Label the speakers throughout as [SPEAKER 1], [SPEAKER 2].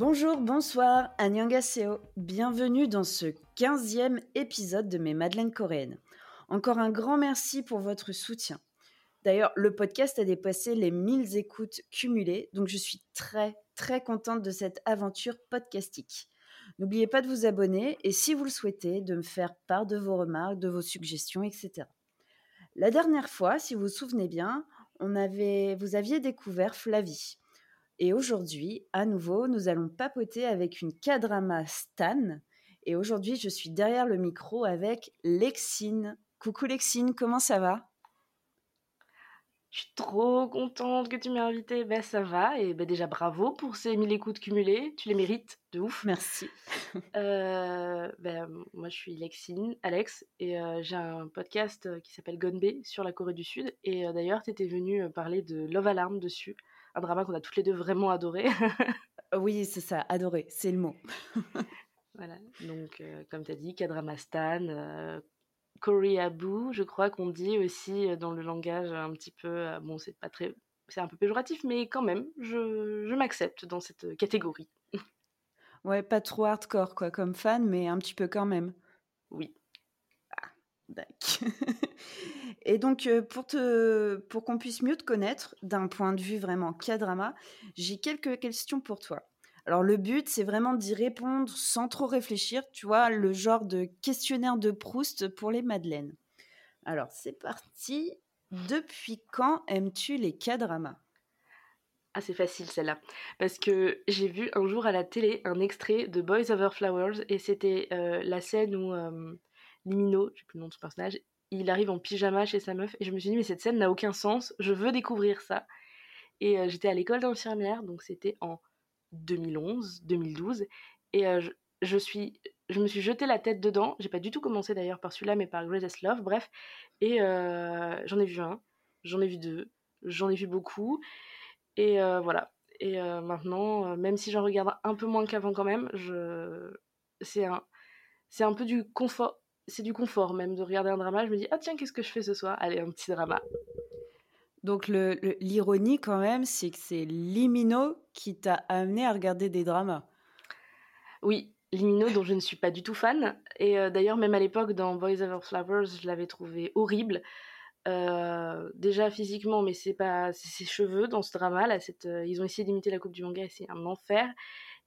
[SPEAKER 1] Bonjour, bonsoir, Annyeonghaseyo. Bienvenue dans ce 15e épisode de mes Madeleines coréennes. Encore un grand merci pour votre soutien. D'ailleurs, le podcast a dépassé les 1000 écoutes cumulées, donc je suis très, très contente de cette aventure podcastique. N'oubliez pas de vous abonner et si vous le souhaitez, de me faire part de vos remarques, de vos suggestions, etc. La dernière fois, si vous vous souvenez bien, on vous aviez découvert Flavie. Et aujourd'hui, à nouveau, nous allons papoter avec une K-drama Stan. Et aujourd'hui, je suis derrière le micro avec Lexine. Coucou Lexine, comment ça va?
[SPEAKER 2] Je suis trop contente que tu m'aies invitée. Ben, ça va. Et ben, déjà, bravo pour ces 1000 écoutes cumulées. Tu les mérites de ouf.
[SPEAKER 1] Merci.
[SPEAKER 2] Euh, ben, moi, je suis Lexine, Alex, et euh, j'ai un podcast euh, qui s'appelle Gonbe sur la Corée du Sud. Et d'ailleurs, tu étais venue parler de Love Alarm dessus. Un drama qu'on a toutes les deux vraiment adoré.
[SPEAKER 1] oui, c'est ça, adoré, c'est le mot.
[SPEAKER 2] voilà, donc comme tu as dit, K-drama Stan, Koreaboo, je crois qu'on dit aussi euh, dans le langage un petit peu, euh, bon, c'est pas très, c'est un peu péjoratif, mais quand même, je, je m'accepte dans cette catégorie.
[SPEAKER 1] Ouais, pas trop hardcore, quoi, comme fan, mais un petit peu quand même.
[SPEAKER 2] Oui.
[SPEAKER 1] Ah, d'accord. Et donc, euh, pour, te, pour qu'on puisse mieux te connaître, d'un point de vue vraiment K-drama, j'ai quelques questions pour toi. Alors le but, c'est vraiment d'y répondre sans trop réfléchir, tu vois, le genre de questionnaire de Proust pour les madeleines. Alors c'est parti. Depuis quand aimes-tu les K-dramas?
[SPEAKER 2] Ah, c'est facile celle-là. Parce que j'ai vu un jour à la télé un extrait de Boys Over Flowers et c'était euh, la scène où euh, Limino, j'ai plus le nom de son personnage, il arrive en pyjama chez sa meuf et je me suis dit mais cette scène n'a aucun sens, je veux découvrir ça. Et euh, j'étais à l'école d'infirmière, donc c'était en 2011, 2012, et euh, je, suis, je me suis jeté la tête dedans. J'ai pas du tout commencé d'ailleurs par celui-là, mais par Greatest Love, bref. Et euh, j'en ai vu un, j'en ai vu deux, j'en ai vu beaucoup, et voilà. Et maintenant, même si j'en regarde un peu moins qu'avant quand même, je, c'est c'est un peu du confort, c'est du confort même de regarder un drama. Je me dis ah tiens qu'est-ce que je fais ce soir? Allez un petit drama.
[SPEAKER 1] Donc l'ironie quand même, c'est que c'est Limino qui t'a amené à regarder des dramas.
[SPEAKER 2] Oui, Limino dont je ne suis pas du tout fan. Et euh, d'ailleurs même à l'époque dans Boys Over Flowers, je l'avais trouvé horrible. Euh, déjà physiquement, mais c'est pas ses cheveux dans ce drama là. Cette, euh, ils ont essayé d'imiter la coupe du manga et c'est un enfer.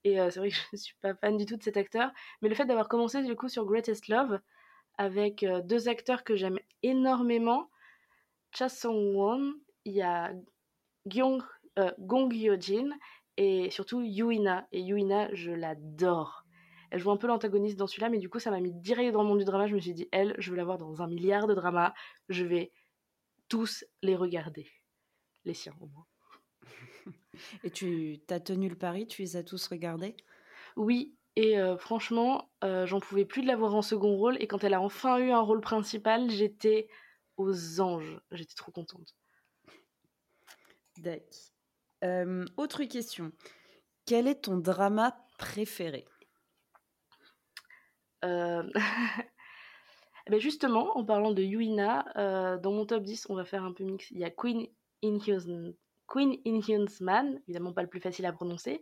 [SPEAKER 2] Et c'est vrai que je ne suis pas fan du tout de cet acteur. Mais le fait d'avoir commencé du coup sur Greatest Love avec deux acteurs que j'aime énormément, Cha Song-won il y a euh, Gong Hyo-jin et surtout Yuina. Et Yuina, je l'adore. Elle joue un peu l'antagoniste dans celui-là, mais du coup, ça m'a mis direct dans le monde du drama. Je me suis dit, elle, je veux la voir dans un milliard de dramas. Je vais tous les regarder. Les siens, au moins.
[SPEAKER 1] Et tu as tenu le pari? Tu les as tous regardés?
[SPEAKER 2] Oui, et euh, franchement, euh, j'en pouvais plus de la voir en second rôle. Et quand elle a enfin eu un rôle principal, j'étais aux anges. J'étais trop contente.
[SPEAKER 1] D'accord. Euh, autre question. Quel est ton drama préféré?
[SPEAKER 2] Ben justement, en parlant de Yuina, dans mon top 10, on va faire un peu mix. Il y a Queen in Queen in Man, évidemment pas le plus facile à prononcer.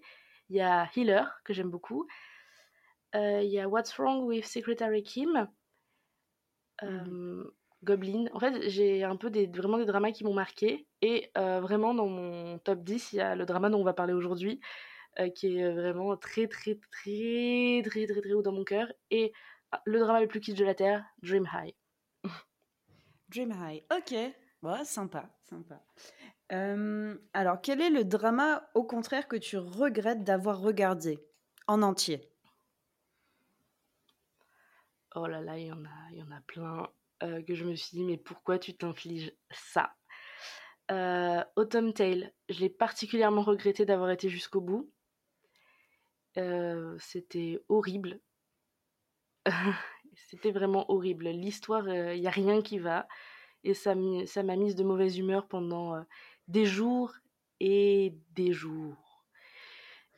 [SPEAKER 2] Il y a Healer, que j'aime beaucoup. Euh, il y a What's Wrong with Secretary Kim. Mm. Goblin. En fait, j'ai un peu des, vraiment des dramas qui m'ont marqué. Et euh, vraiment, dans mon top 10, il y a le drama dont on va parler aujourd'hui, euh, qui est vraiment très, très, très, très, très, très haut dans mon cœur. Et ah, le drama le plus kitsch de la Terre, Dream High.
[SPEAKER 1] Dream High, ok. Bon, sympa, sympa. Euh, alors, quel est le drama, au contraire, que tu regrettes d'avoir regardé en entier?
[SPEAKER 2] Oh là là, il y en a, plein. Euh, que je me suis dit mais pourquoi tu t'infliges ça? Euh, Autumn Tale, je l'ai particulièrement regretté d'avoir été jusqu'au bout. Euh, c'était horrible. c'était vraiment horrible. L'histoire, il n'y a rien qui va. Et ça m'a mise de mauvaise humeur pendant des jours et des jours.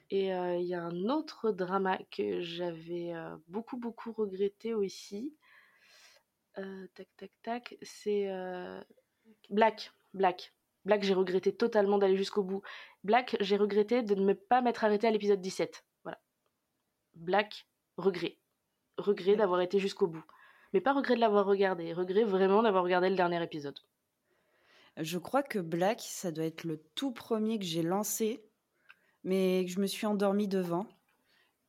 [SPEAKER 2] Et il y a un autre drama que j'avais beaucoup, beaucoup regretté aussi. Tac, tac, tac. C'est Black. Black. Black, j'ai regretté totalement d'aller jusqu'au bout. Black, j'ai regretté de ne pas m'être arrêté à l'épisode 17. Voilà. Black, regret. Regret d'avoir été jusqu'au bout. Mais pas regret de l'avoir regardé, regret vraiment d'avoir regardé le dernier épisode.
[SPEAKER 1] Je crois que Black, ça doit être le tout premier que j'ai lancé, mais je me suis endormie devant.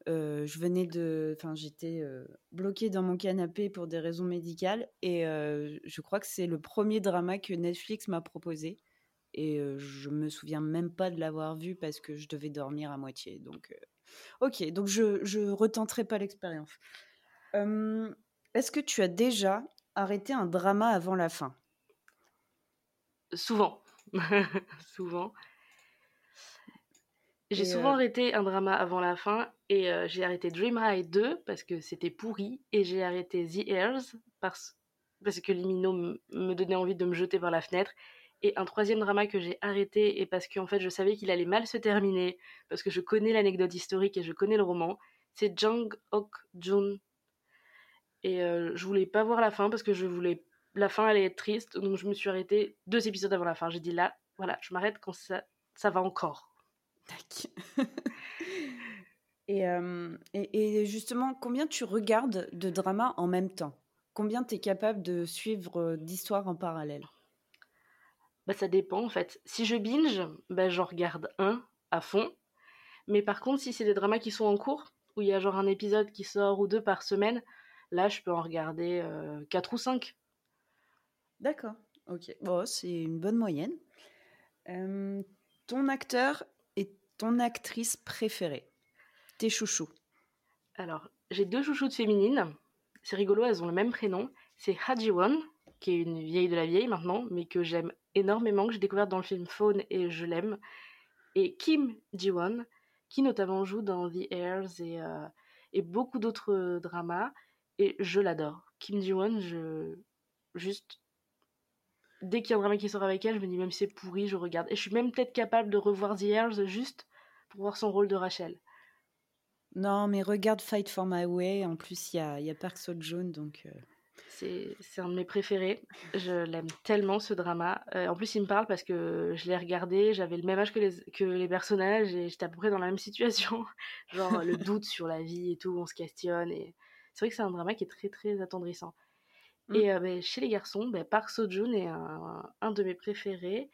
[SPEAKER 1] Euh, je venais de, enfin, j'étais euh, bloquée dans mon canapé pour des raisons médicales, et euh, je crois que c'est le premier drama que Netflix m'a proposé. Et je me souviens même pas de l'avoir vu parce que je devais dormir à moitié. Donc, ok, donc je, je retenterai pas l'expérience. Est-ce que tu as déjà arrêté un drama avant la fin?
[SPEAKER 2] Souvent. souvent. J'ai souvent arrêté un drama avant la fin et j'ai arrêté Dream High 2 parce que c'était pourri et j'ai arrêté The Heirs parce, parce que Limino me donnait envie de me jeter par la fenêtre et un troisième drama que j'ai arrêté et parce qu'en fait je savais qu'il allait mal se terminer parce que je connais l'anecdote historique et je connais le roman, c'est Jang Ok Jun et je voulais pas voir la fin parce que je voulais la fin allait être triste donc je me suis arrêtée deux épisodes avant la fin. J'ai dit là voilà je m'arrête quand ça ça va encore.
[SPEAKER 1] Et, et, justement, combien tu regardes de dramas en même temps? Combien tu es capable de suivre d'histoires en parallèle?
[SPEAKER 2] Bah, Ça dépend en fait. Si je binge, bah, j'en regarde un à fond. Mais par contre, si c'est des dramas qui sont en cours, où il y a genre un épisode qui sort ou deux par semaine, là je peux en regarder quatre ou cinq.
[SPEAKER 1] D'accord, ok. Bon, c'est une bonne moyenne. ton acteur ton actrice préférée Tes chouchous?
[SPEAKER 2] Alors, j'ai deux chouchoutes féminines. C'est rigolo, elles ont le même prénom. C'est Haji-won, qui est une vieille de la vieille maintenant, mais que j'aime énormément, que j'ai découvert dans le film Faune et je l'aime. Et Kim Ji-won, qui notamment joue dans The Heirs et, euh, et beaucoup d'autres dramas. Et je l'adore. Kim Ji-won, je... juste dès qu'il y a un drama qui sort avec elle, je me dis même si c'est pourri, je regarde. Et je suis même peut-être capable de revoir The juste pour voir son rôle de Rachel.
[SPEAKER 1] Non, mais regarde Fight for My Way. En plus, il y a, y a Park Seo-joon, donc. Euh.
[SPEAKER 2] C'est un de mes préférés. Je l'aime tellement ce drama. Euh, en plus, il me parle parce que je l'ai regardé, j'avais le même âge que les, que les personnages et j'étais à peu près dans la même situation. Genre le doute sur la vie et tout, on se questionne. Et c'est vrai que c'est un drama qui est très très attendrissant. Mm. Et euh, chez les garçons, ben, Park Seo-joon est un, un, de mes préférés.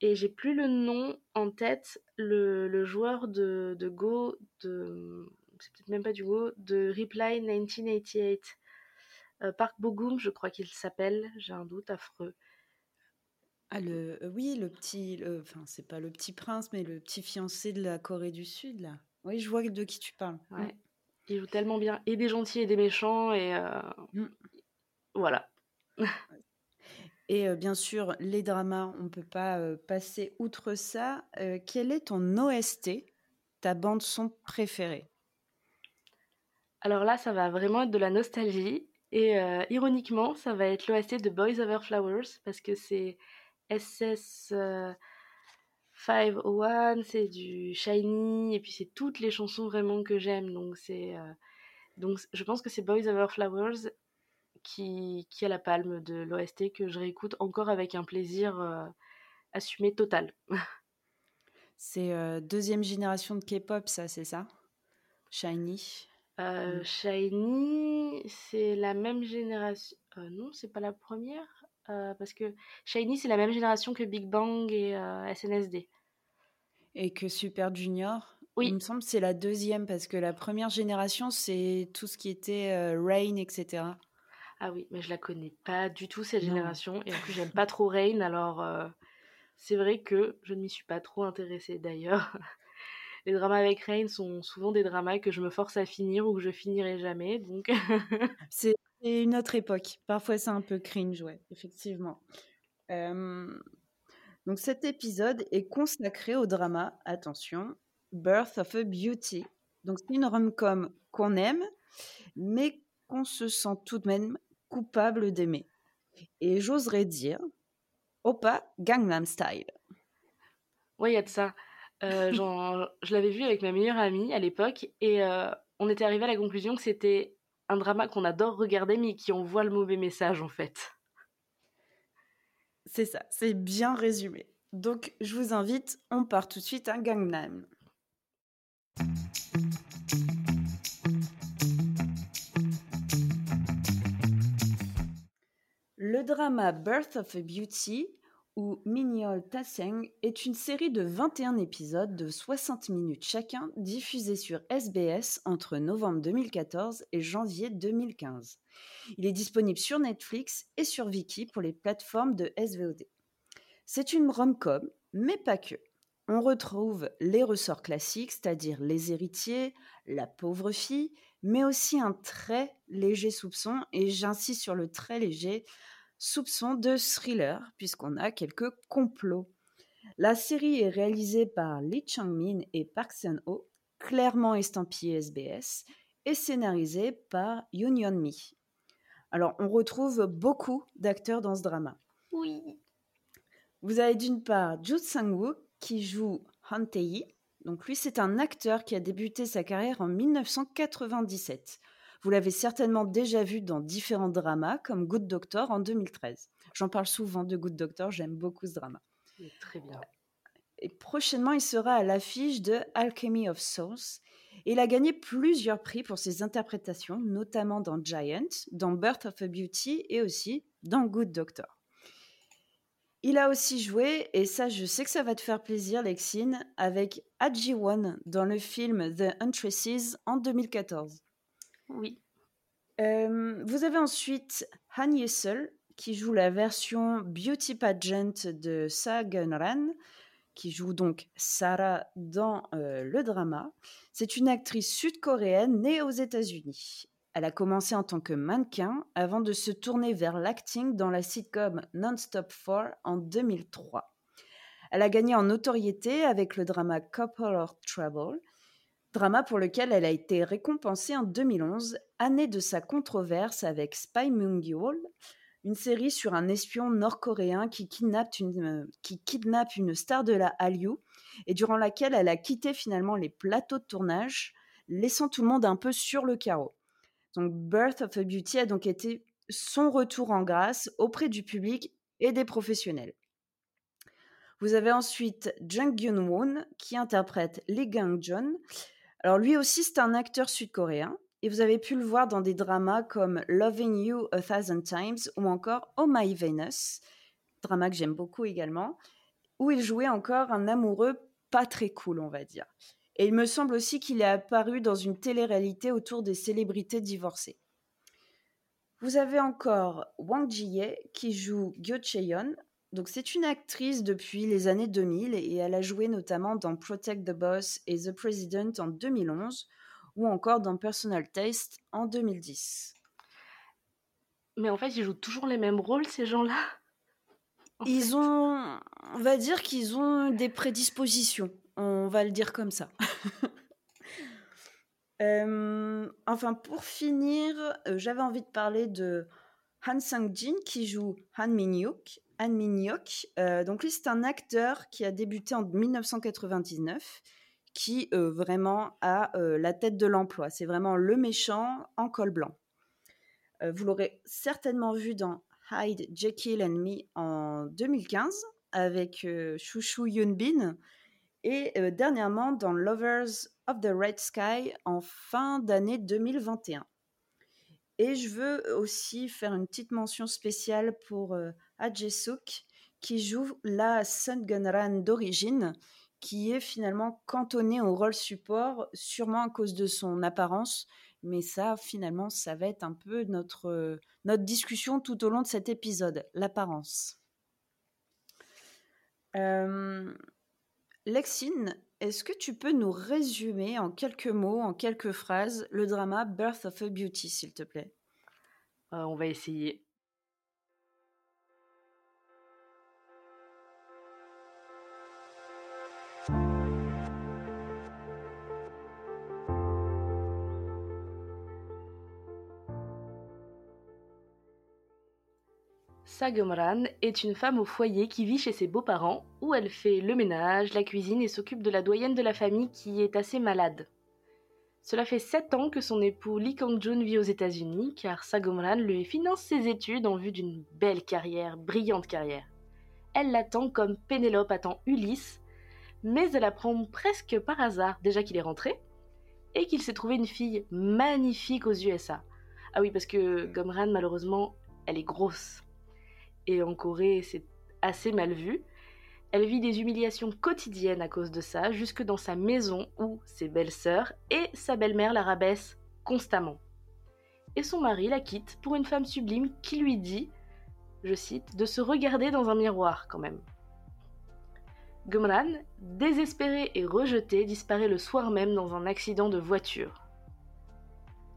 [SPEAKER 2] Et j'ai plus le nom en tête, le, le joueur de, de Go, de, c'est peut-être même pas du Go, de Reply 1988. Euh, Park Bogum, je crois qu'il s'appelle, j'ai un doute affreux.
[SPEAKER 1] Ah, le, euh, oui, le petit, enfin, c'est pas le petit prince, mais le petit fiancé de la Corée du Sud, là. Oui, je vois de qui tu parles.
[SPEAKER 2] Ouais. Il joue tellement bien, et des gentils et des méchants, et mm. Voilà.
[SPEAKER 1] Et euh, bien sûr, les dramas, on ne peut pas euh, passer outre ça. Euh, quel est ton OST, ta bande son préférée?
[SPEAKER 2] Alors là, ça va vraiment être de la nostalgie. Et ironiquement, ça va être l'OST de Boys Over Flowers parce que c'est SS 501, c'est du Shiny, et puis c'est toutes les chansons vraiment que j'aime. Donc c'est donc je pense que c'est Boys Over Flowers qui, qui a la palme de l'OST que je réécoute encore avec un plaisir euh, assumé total.
[SPEAKER 1] c'est euh, deuxième génération de K-pop, ça, c'est ça? Shiny
[SPEAKER 2] euh, mm. Shiny, c'est la même génération. non, c'est pas la première. parce que Shiny, c'est la même génération que Big Bang et SNSD.
[SPEAKER 1] Et que Super Junior?
[SPEAKER 2] Oui.
[SPEAKER 1] Il me semble que c'est la deuxième parce que la première génération, c'est tout ce qui était Rain, etc.
[SPEAKER 2] Ah oui, mais je la connais pas du tout cette génération et en plus j'aime pas trop Rain alors euh, c'est vrai que je ne m'y suis pas trop intéressée d'ailleurs. Les dramas avec Rain sont souvent des dramas que je me force à finir ou que je finirai jamais donc
[SPEAKER 1] c'est une autre époque. Parfois c'est un peu cringe, ouais, effectivement. Donc cet épisode est consacré au drama, attention, Birth of a Beauty. Donc c'est une rom-com qu'on aime, mais qu'on se sent tout de même coupable d'aimer. Et j'oserais dire, Opa Gangnam Style.
[SPEAKER 2] Oui, il y a de ça. Euh, je l'avais vu avec ma meilleure amie à l'époque et euh, on était arrivé à la conclusion que c'était un drama qu'on adore regarder mais qui envoie le mauvais message en fait.
[SPEAKER 1] C'est ça, c'est bien résumé. Donc je vous invite, on part tout de suite à Gangnam. Le drama Birth of a Beauty ou Mignol Tasseng est une série de 21 épisodes de 60 minutes chacun diffusés sur SBS entre novembre 2014 et janvier 2015. Il est disponible sur Netflix et sur Viki pour les plateformes de SVOD. C'est une rom-com, mais pas que. On retrouve les ressorts classiques, c'est-à-dire les héritiers, la pauvre fille, mais aussi un très léger soupçon, et j'insiste sur le très léger, soupçon de thriller, puisqu'on a quelques complots. La série est réalisée par Lee Chang-min et Park Seon-ho, clairement estampillé SBS, et scénarisée par Yoon Yeon-mi. Alors, on retrouve beaucoup d'acteurs dans ce drama.
[SPEAKER 2] Oui.
[SPEAKER 1] Vous avez d'une part Joo Sang-woo qui joue Han Tae-hee. Donc lui, c'est un acteur qui a débuté sa carrière en 1997. Vous l'avez certainement déjà vu dans différents dramas, comme Good Doctor en 2013. J'en parle souvent de Good Doctor, j'aime beaucoup ce drama.
[SPEAKER 2] Très bien.
[SPEAKER 1] Et prochainement, il sera à l'affiche de Alchemy of Souls. Il a gagné plusieurs prix pour ses interprétations, notamment dans Giant, dans Birth of a Beauty et aussi dans Good Doctor. Il a aussi joué, et ça je sais que ça va te faire plaisir Lexine, avec Aji Won dans le film The Untresses en 2014.
[SPEAKER 2] Oui.
[SPEAKER 1] Euh, vous avez ensuite Han Yesel qui joue la version Beauty Pageant de Sa Ran, qui joue donc Sarah dans euh, le drama. C'est une actrice sud-coréenne née aux États-Unis. Elle a commencé en tant que mannequin avant de se tourner vers l'acting dans la sitcom Non-Stop 4 en 2003. Elle a gagné en notoriété avec le drama Couple of Trouble drama pour lequel elle a été récompensée en 2011, année de sa controverse avec Spy Mungyol, une série sur un espion nord-coréen qui kidnappe, une, euh, qui kidnappe une star de la Hallyu et durant laquelle elle a quitté finalement les plateaux de tournage, laissant tout le monde un peu sur le carreau. Donc Birth of a Beauty a donc été son retour en grâce auprès du public et des professionnels. Vous avez ensuite Jung Gyun-won qui interprète Lee Gang-jeon, alors lui aussi, c'est un acteur sud-coréen. Et vous avez pu le voir dans des dramas comme Loving You a Thousand Times ou encore Oh My Venus, drama que j'aime beaucoup également, où il jouait encore un amoureux pas très cool, on va dire. Et il me semble aussi qu'il est apparu dans une télé-réalité autour des célébrités divorcées. Vous avez encore Wang Jiye qui joue Gyo Cheon, donc c'est une actrice depuis les années 2000 et elle a joué notamment dans Protect the Boss et The President en 2011 ou encore dans Personal Taste en 2010.
[SPEAKER 2] Mais en fait, ils jouent toujours les mêmes rôles, ces gens-là?
[SPEAKER 1] Ils ont, on va dire qu'ils ont des prédispositions, on va le dire comme ça. Euh, enfin, pour finir, euh, j'avais envie de parler de Han Sang-jin qui joue Han Min-hyuk Anne Mignoc. Euh, donc lui, c'est un acteur qui a débuté en 1999, qui euh, vraiment a euh, la tête de l'emploi. C'est vraiment le méchant en col blanc. vous l'aurez certainement vu dans Hyde, Jekyll and Me en 2015 avec Chouchou Yunbin et dernièrement dans Lovers of the Red Sky en fin d'année 2021. Et je veux aussi faire une petite mention spéciale pour euh, Ajesuk, qui joue la Sun Gunran d'origine, qui est finalement cantonné au rôle support, sûrement à cause de son apparence. Mais ça, finalement, ça va être un peu notre, notre discussion tout au long de cet épisode, l'apparence. Euh, Lexine, est-ce que tu peux nous résumer en quelques mots, en quelques phrases, le drama Birth of a Beauty, s'il te plaît?
[SPEAKER 2] Euh, On va essayer. Sagomran est une femme au foyer qui vit chez ses beaux-parents, où elle fait le ménage, la cuisine et s'occupe de la doyenne de la famille qui est assez malade. Cela fait 7 ans que son époux Lee Kang-jun vit aux États-Unis, car Sagomran lui finance ses études en vue d'une belle carrière, brillante carrière. Elle l'attend comme Pénélope attend Ulysse, mais elle apprend presque par hasard déjà qu'il est rentré et qu'il s'est trouvé une fille magnifique aux USA. Ah oui, parce que Gomran, malheureusement, elle est grosse. Et en Corée c'est assez mal vu. Elle vit des humiliations quotidiennes à cause de ça, jusque dans sa maison où ses belles-sœurs et sa belle-mère la rabaissent constamment. Et son mari la quitte pour une femme sublime qui lui dit, je cite, de se regarder dans un miroir quand même. Gumran, désespéré et rejeté, disparaît le soir même dans un accident de voiture.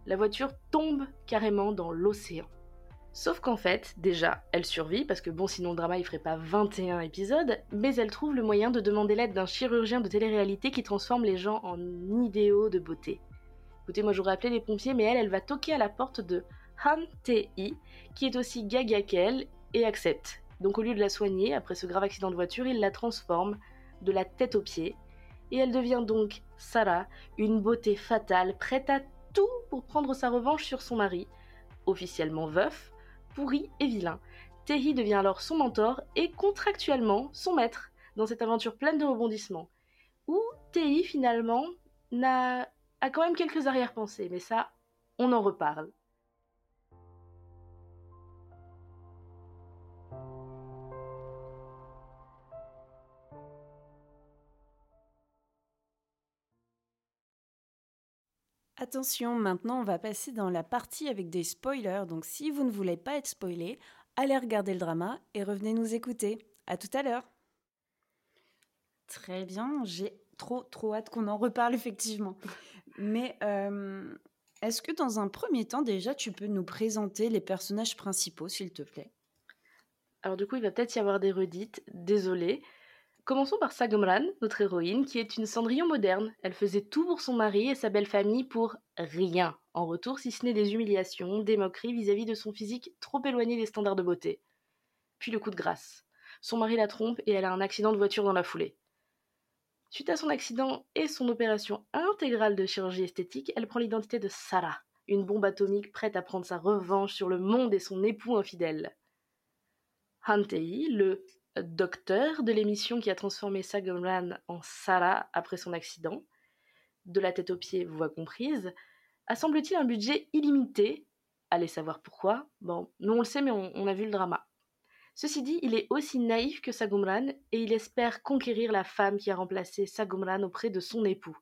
[SPEAKER 2] La voiture tombe carrément dans l'océan. Sauf qu'en fait, déjà, elle survit, parce que bon, sinon le drama il ferait pas 21 épisodes, mais elle trouve le moyen de demander l'aide d'un chirurgien de télé-réalité qui transforme les gens en idéaux de beauté. Écoutez, moi j'aurais appelé les pompiers, mais elle, elle va toquer à la porte de Han Tae-i, qui est aussi gaga qu'elle, et accepte. Donc au lieu de la soigner, après ce grave accident de voiture, il la transforme de la tête aux pieds, et elle devient donc Sarah, une beauté fatale, prête à tout pour prendre sa revanche sur son mari, officiellement veuf, pourri et vilain. Tehi devient alors son mentor et contractuellement son maître dans cette aventure pleine de rebondissements. Où Tehi finalement n'a a quand même quelques arrière-pensées, mais ça, on en reparle.
[SPEAKER 1] Attention, maintenant on va passer dans la partie avec des spoilers, donc si vous ne voulez pas être spoilé, allez regarder le drama et revenez nous écouter. À tout à l'heure. Très bien, j'ai trop trop hâte qu'on en reparle effectivement. Mais euh, est-ce que dans un premier temps déjà tu peux nous présenter les personnages principaux s'il te plaît?
[SPEAKER 2] Alors du coup il va peut-être y avoir des redites, désolé. Commençons par Sagomran, notre héroïne, qui est une Cendrillon moderne. Elle faisait tout pour son mari et sa belle famille pour rien, en retour si ce n'est des humiliations, des moqueries vis-à-vis de son physique trop éloigné des standards de beauté. Puis le coup de grâce. Son mari la trompe et elle a un accident de voiture dans la foulée. Suite à son accident et son opération intégrale de chirurgie esthétique, elle prend l'identité de Sarah, une bombe atomique prête à prendre sa revanche sur le monde et son époux infidèle. Hantei, le docteur de l'émission qui a transformé Sagomran en Sarah après son accident, de la tête aux pieds, voix comprise, a semble-t-il un budget illimité. Allez savoir pourquoi. Bon, nous on le sait, mais on, a vu le drama. Ceci dit, il est aussi naïf que Sagumran et il espère conquérir la femme qui a remplacé Sagumran auprès de son époux.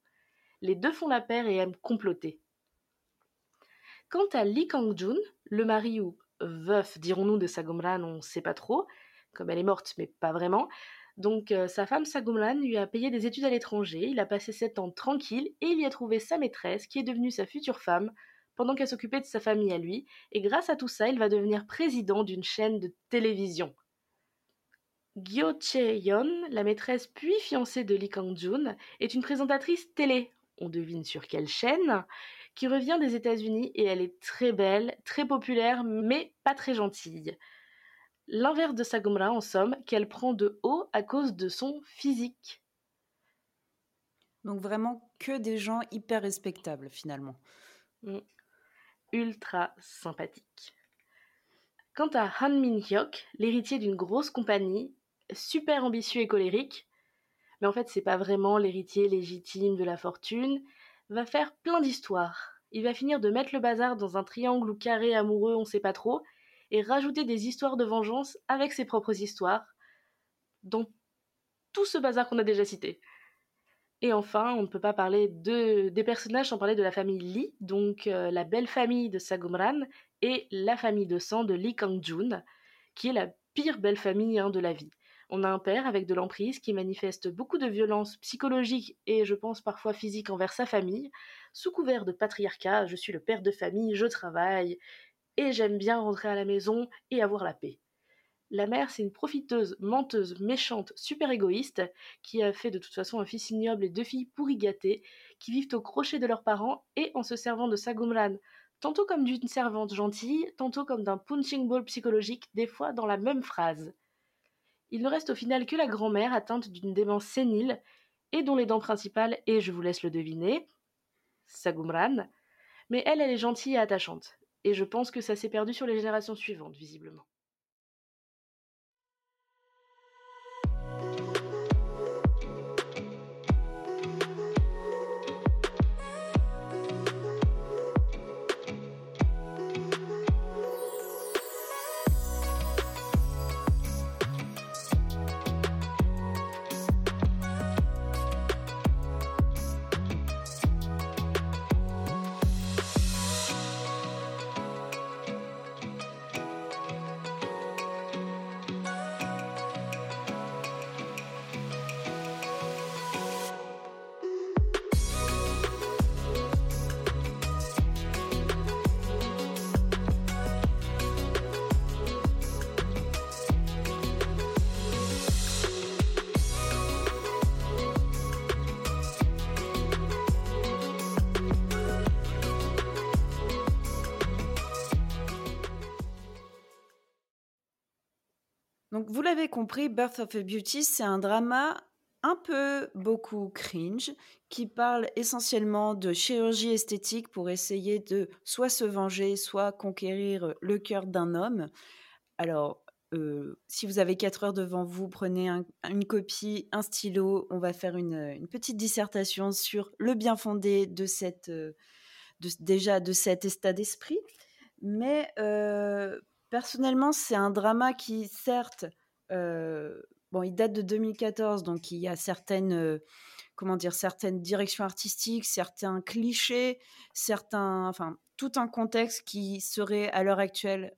[SPEAKER 2] Les deux font la paire et aiment comploter. Quant à Lee Kang-jun, le mari ou veuf, dirons-nous, de Sagumran, on ne sait pas trop, comme elle est morte, mais pas vraiment. Donc euh, sa femme Sagumlan lui a payé des études à l'étranger, il a passé sept ans tranquille et il y a trouvé sa maîtresse qui est devenue sa future femme pendant qu'elle s'occupait de sa famille à lui et grâce à tout ça il va devenir président d'une chaîne de télévision. Gyo Chae-yeon, la maîtresse puis fiancée de Lee Kang-jun, est une présentatrice télé, on devine sur quelle chaîne, qui revient des États-Unis et elle est très belle, très populaire mais pas très gentille. L'inverse de Sagumra, en somme, qu'elle prend de haut à cause de son physique.
[SPEAKER 1] Donc vraiment que des gens hyper respectables finalement.
[SPEAKER 2] Mm. Ultra sympathique. Quant à Han Min Hyuk, l'héritier d'une grosse compagnie, super ambitieux et colérique, mais en fait c'est pas vraiment l'héritier légitime de la fortune, va faire plein d'histoires. Il va finir de mettre le bazar dans un triangle ou carré amoureux, on sait pas trop, et rajouter des histoires de vengeance avec ses propres histoires dans tout ce bazar qu'on a déjà cité. Et enfin, on ne peut pas parler de, des personnages sans parler de la famille Lee, donc euh, la belle famille de Sagumran et la famille de sang de Lee Kang-jun, qui est la pire belle famille hein, de la vie. On a un père avec de l'emprise qui manifeste beaucoup de violence psychologique et je pense parfois physique envers sa famille, sous couvert de patriarcat, je suis le père de famille, je travaille, et j'aime bien rentrer à la maison et avoir la paix. La mère, c'est une profiteuse, menteuse, méchante, super égoïste, qui a fait de toute façon un fils ignoble et deux filles pourri gâtées, qui vivent au crochet de leurs parents et en se servant de Sagumlan, tantôt comme d'une servante gentille, tantôt comme d'un punching ball psychologique, des fois dans la même phrase. Il ne reste au final que la grand-mère atteinte d'une démence sénile et dont les dents principales et je vous laisse le deviner, Sagumran, mais elle, elle est gentille et attachante. Et je pense que ça s'est perdu sur les générations suivantes, visiblement.
[SPEAKER 1] Donc, vous l'avez compris, Birth of a Beauty, c'est un drama un peu beaucoup cringe qui parle essentiellement de chirurgie esthétique pour essayer de soit se venger, soit conquérir le cœur d'un homme. Alors, euh, si vous avez 4 heures devant vous, prenez une copie, un stylo. On va faire une, petite dissertation sur le bien fondé de cette, euh, déjà de cet état d'esprit. Mais euh, personnellement, c'est un drama qui, certes, bon, il date de 2014, donc il y a certaines, comment dire, certaines directions artistiques, certains clichés, certains, enfin, tout un contexte qui serait à l'heure actuelle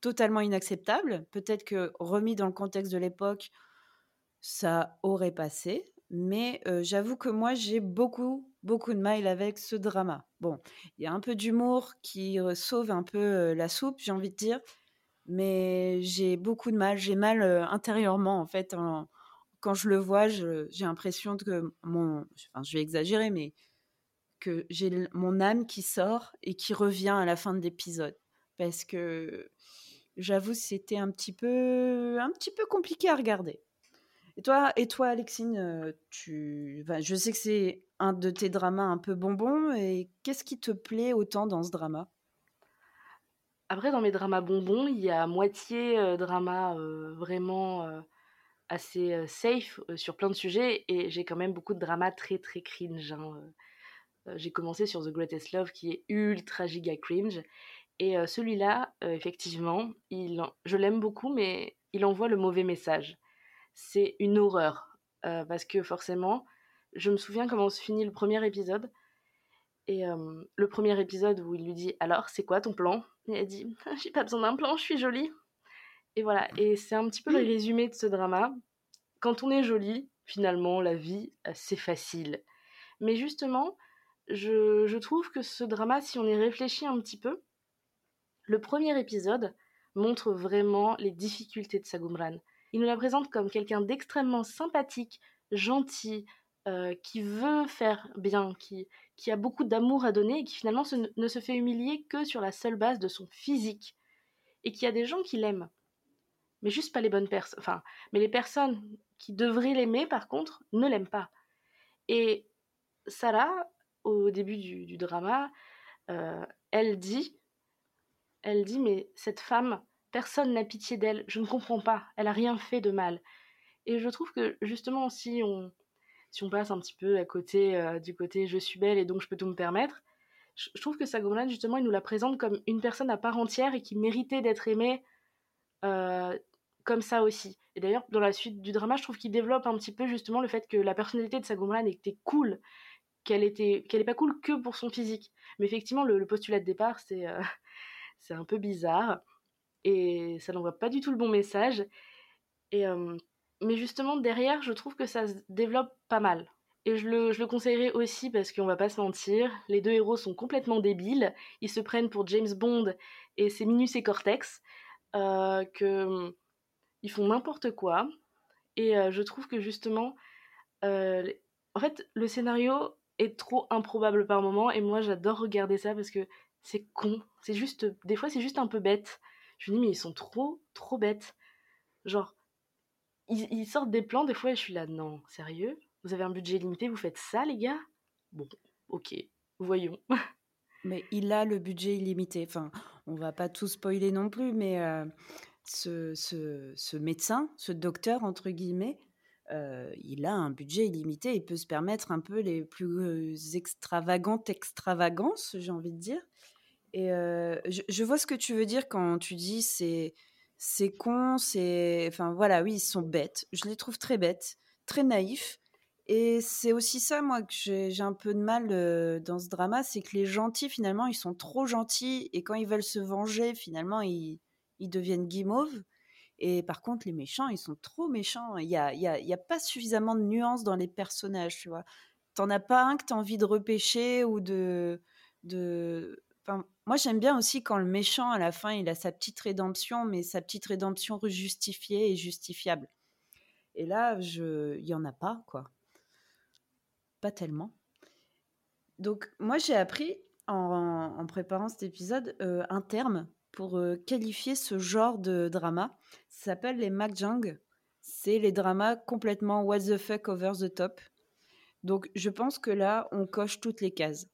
[SPEAKER 1] totalement inacceptable. Peut-être que remis dans le contexte de l'époque, ça aurait passé. Mais j'avoue que moi, j'ai beaucoup, beaucoup de mal avec ce drama. Bon, il y a un peu d'humour qui sauve un peu la soupe, j'ai envie de dire. Mais j'ai beaucoup de mal. J'ai mal intérieurement, en fait. quand je le vois, j'ai l'impression que mon. Enfin, je vais exagérer, mais que j'ai mon âme qui sort et qui revient à la fin de l'épisode. Parce que j'avoue, c'était un petit peu, un petit peu compliqué à regarder. Et toi, et toi, Alexine, euh, tu, je sais que c'est un de tes dramas un peu bonbons. Et qu'est-ce qui te plaît autant dans ce drama?
[SPEAKER 2] Après, dans mes dramas bonbons, il y a moitié euh, drama euh, vraiment assez safe sur plein de sujets, et j'ai quand même beaucoup de dramas très très cringe. Hein, j'ai commencé sur The Greatest Love, qui est ultra giga cringe, et celui-là, effectivement, il, je l'aime beaucoup, mais il envoie le mauvais message. C'est une horreur, parce que forcément, je me souviens comment se finit le premier épisode. Et le premier épisode où il lui dit Alors, c'est quoi ton plan? Et elle dit J'ai pas besoin d'un plan, je suis jolie. Et voilà, et c'est un petit peu le mmh. résumé de ce drama. Quand on est jolie, finalement, la vie, c'est facile. Mais justement, je, je, trouve que ce drama, si on y réfléchit un petit peu, le premier épisode montre vraiment les difficultés de Sagumran. Il nous la présente comme quelqu'un d'extrêmement sympathique, gentil, euh, qui veut faire bien, qui, qui a beaucoup d'amour à donner et qui finalement ne se fait humilier que sur la seule base de son physique. Et qui a des gens qui l'aiment. Mais juste pas les bonnes personnes. Enfin, mais les personnes qui devraient l'aimer, par contre, ne l'aiment pas. Et Sarah, au début du, drama, euh, elle dit elle dit Mais cette femme, personne n'a pitié d'elle, je ne comprends pas, elle a rien fait de mal. Et je trouve que justement, si on, si on passe un petit peu à côté euh, du côté je suis belle et donc je peux tout me permettre, je, trouve que Sagomlan, justement, il nous la présente comme une personne à part entière et qui méritait d'être aimée euh, comme ça aussi. Et d'ailleurs, dans la suite du drama, je trouve qu'il développe un petit peu justement le fait que la personnalité de Sagomlan était cool, qu'elle était qu'elle n'est pas cool que pour son physique. Mais effectivement, le, postulat de départ, c'est euh, c'est un peu bizarre et ça n'envoie pas du tout le bon message. Et, mais justement, derrière, je trouve que ça se développe pas mal. Et je le, je le conseillerais aussi parce qu'on va pas se mentir, les deux héros sont complètement débiles. Ils se prennent pour James Bond et c'est Minus et Cortex, euh, que ils font n'importe quoi. Et je trouve que justement, en fait, le scénario est trop improbable par moment et moi j'adore regarder ça parce que c'est con. C'est juste, des fois, c'est juste un peu bête. Je me dis, mais ils sont trop, trop bêtes. Genre, ils, sortent des plans, des fois, et je suis là, non, sérieux? Vous avez un budget limité, vous faites ça, les gars? Bon, ok, voyons.
[SPEAKER 1] Mais il a le budget illimité. Enfin, on va pas tout spoiler non plus, mais euh, ce, ce, médecin, ce docteur, entre guillemets, euh, il a un budget illimité. Il peut se permettre un peu les plus euh, extravagantes extravagances, j'ai envie de dire. Et je, vois ce que tu veux dire quand tu dis c'est c'est con, c'est enfin voilà, oui, ils sont bêtes. Je les trouve très bêtes, très naïfs. Et c'est aussi ça, moi, que j'ai un peu de mal dans ce drama, c'est que les gentils, finalement, ils sont trop gentils, et quand ils veulent se venger, finalement, ils, ils deviennent guimauves. Et par contre, les méchants, ils sont trop méchants. Il n'y a, y a, y a, pas suffisamment de nuances dans les personnages, tu vois. T'en as pas un que tu as envie de repêcher ou de, moi, j'aime bien aussi quand le méchant, à la fin, il a sa petite rédemption, mais sa petite rédemption justifiée et justifiable. Et là, il n'y en a pas, quoi. Pas tellement. Donc, moi, j'ai appris, en, préparant cet épisode, euh, un terme pour qualifier ce genre de drama. Ça s'appelle les makjang. C'est les dramas complètement what the fuck over the top. Donc je pense que là, on coche toutes les cases.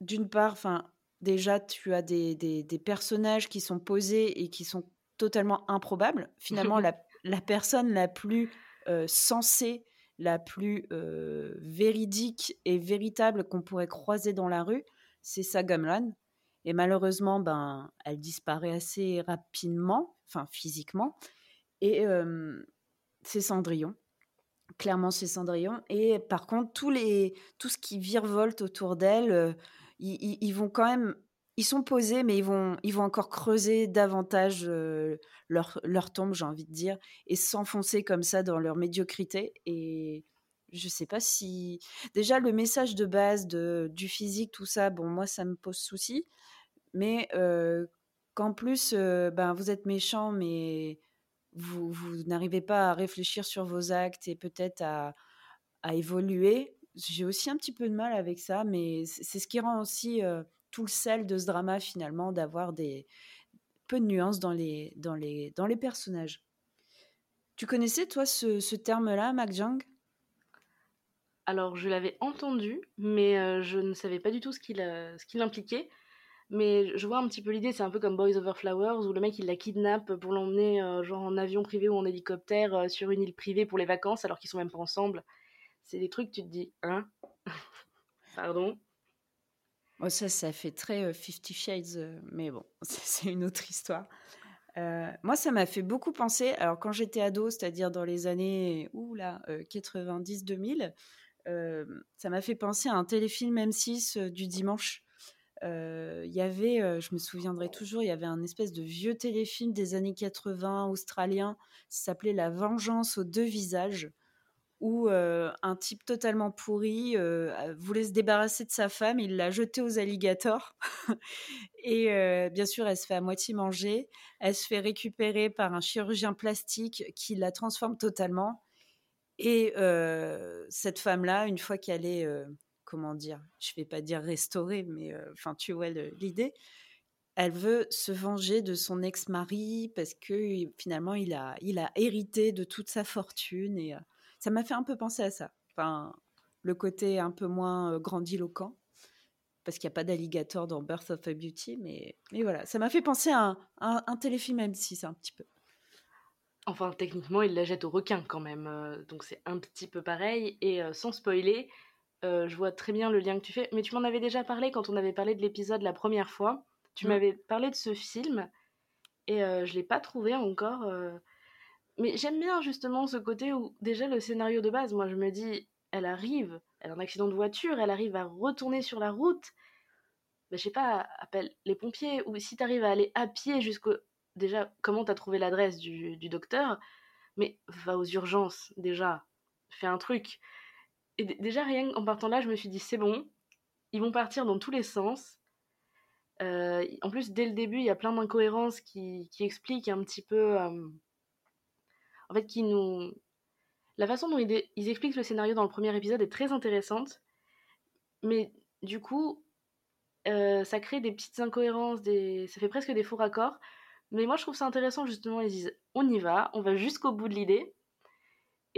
[SPEAKER 1] D'une part, enfin, déjà, tu as des, des, personnages qui sont posés et qui sont totalement improbables. Finalement, la, la, personne la plus sensée, la plus véridique et véritable qu'on pourrait croiser dans la rue, c'est Sagamlan. Et malheureusement, ben, elle disparaît assez rapidement, enfin physiquement. Et c'est Cendrillon. Clairement, c'est Cendrillon. Et par contre, tous les, tout ce qui virevolte autour d'elle, ils, vont quand même. Ils sont posés, mais ils vont, ils vont encore creuser davantage leur, leur tombe, j'ai envie de dire, et s'enfoncer comme ça dans leur médiocrité. Et je sais pas si. Déjà, le message de base du physique, tout ça, bon, moi, ça me pose souci mais qu'en plus, ben, vous êtes méchant, mais vous, n'arrivez pas à réfléchir sur vos actes et peut-être à évoluer. J'ai aussi un petit peu de mal avec ça, mais c'est ce qui rend aussi tout le sel de ce drama finalement, d'avoir des peu de nuances dans les, dans les, dans les personnages. Tu connaissais toi ce, terme-là, Mac Jang?
[SPEAKER 2] Alors je l'avais entendu, mais je ne savais pas du tout ce qu'il qu'il impliquait. Mais je vois un petit peu l'idée, c'est un peu comme Boys Over Flowers, où le mec il la kidnappe pour l'emmener genre en avion privé ou en hélicoptère sur une île privée pour les vacances alors qu'ils sont même pas ensemble. C'est des trucs, tu te dis, hein? Pardon?
[SPEAKER 1] Oh, Ça, ça fait très euh, Fifty Shades, mais bon, c'est une autre histoire. moi, ça m'a fait beaucoup penser, alors quand j'étais ado, c'est-à-dire dans les années 90-2000, ça m'a fait penser à un téléfilm M6 du dimanche. Il y avait, je me souviendrai toujours, il y avait un espèce de vieux téléfilm des années 80 australien, ça s'appelait La vengeance aux deux visages, où un type totalement pourri voulait se débarrasser de sa femme, il l'a jetée aux alligators, et bien sûr, elle se fait à moitié manger, elle se fait récupérer par un chirurgien plastique qui la transforme totalement, et cette femme-là, une fois qu'elle est comment dire, je vais pas dire restaurer, mais enfin, tu vois l'idée. Elle veut se venger de son ex-mari parce que finalement il a, il a hérité de toute sa fortune et ça m'a fait un peu penser à ça. Enfin, le côté un peu moins grandiloquent parce qu'il n'y a pas d'alligator dans Birth of a Beauty, mais, mais voilà, ça m'a fait penser à un, un, téléfilm même si c'est un petit peu.
[SPEAKER 2] Enfin, techniquement, il la jette au requin quand même, donc c'est un petit peu pareil. Et sans spoiler, euh, je vois très bien le lien que tu fais. Mais tu m'en avais déjà parlé quand on avait parlé de l'épisode la première fois. Tu mm. m'avais parlé de ce film et euh, je l'ai pas trouvé encore. Mais j'aime bien justement ce côté où déjà le scénario de base, moi je me dis, elle arrive, elle a un accident de voiture, elle arrive à retourner sur la route. Ben, je sais pas, appelle les pompiers ou si tu arrives à aller à pied jusqu'au. Déjà, comment t'as trouvé l'adresse du, docteur? Mais va aux urgences déjà, fais un truc. Et déjà, rien en partant là, je me suis dit, c'est bon, ils vont partir dans tous les sens. Euh, en plus, dès le début, il y a plein d'incohérences qui, qui, expliquent un petit peu. Euh, en fait, qui nous. La façon dont ils, expliquent le scénario dans le premier épisode est très intéressante. Mais du coup, euh, ça crée des petites incohérences, ça fait presque des faux raccords. Mais moi, je trouve ça intéressant, justement. Ils disent on y va, on va jusqu'au bout de l'idée.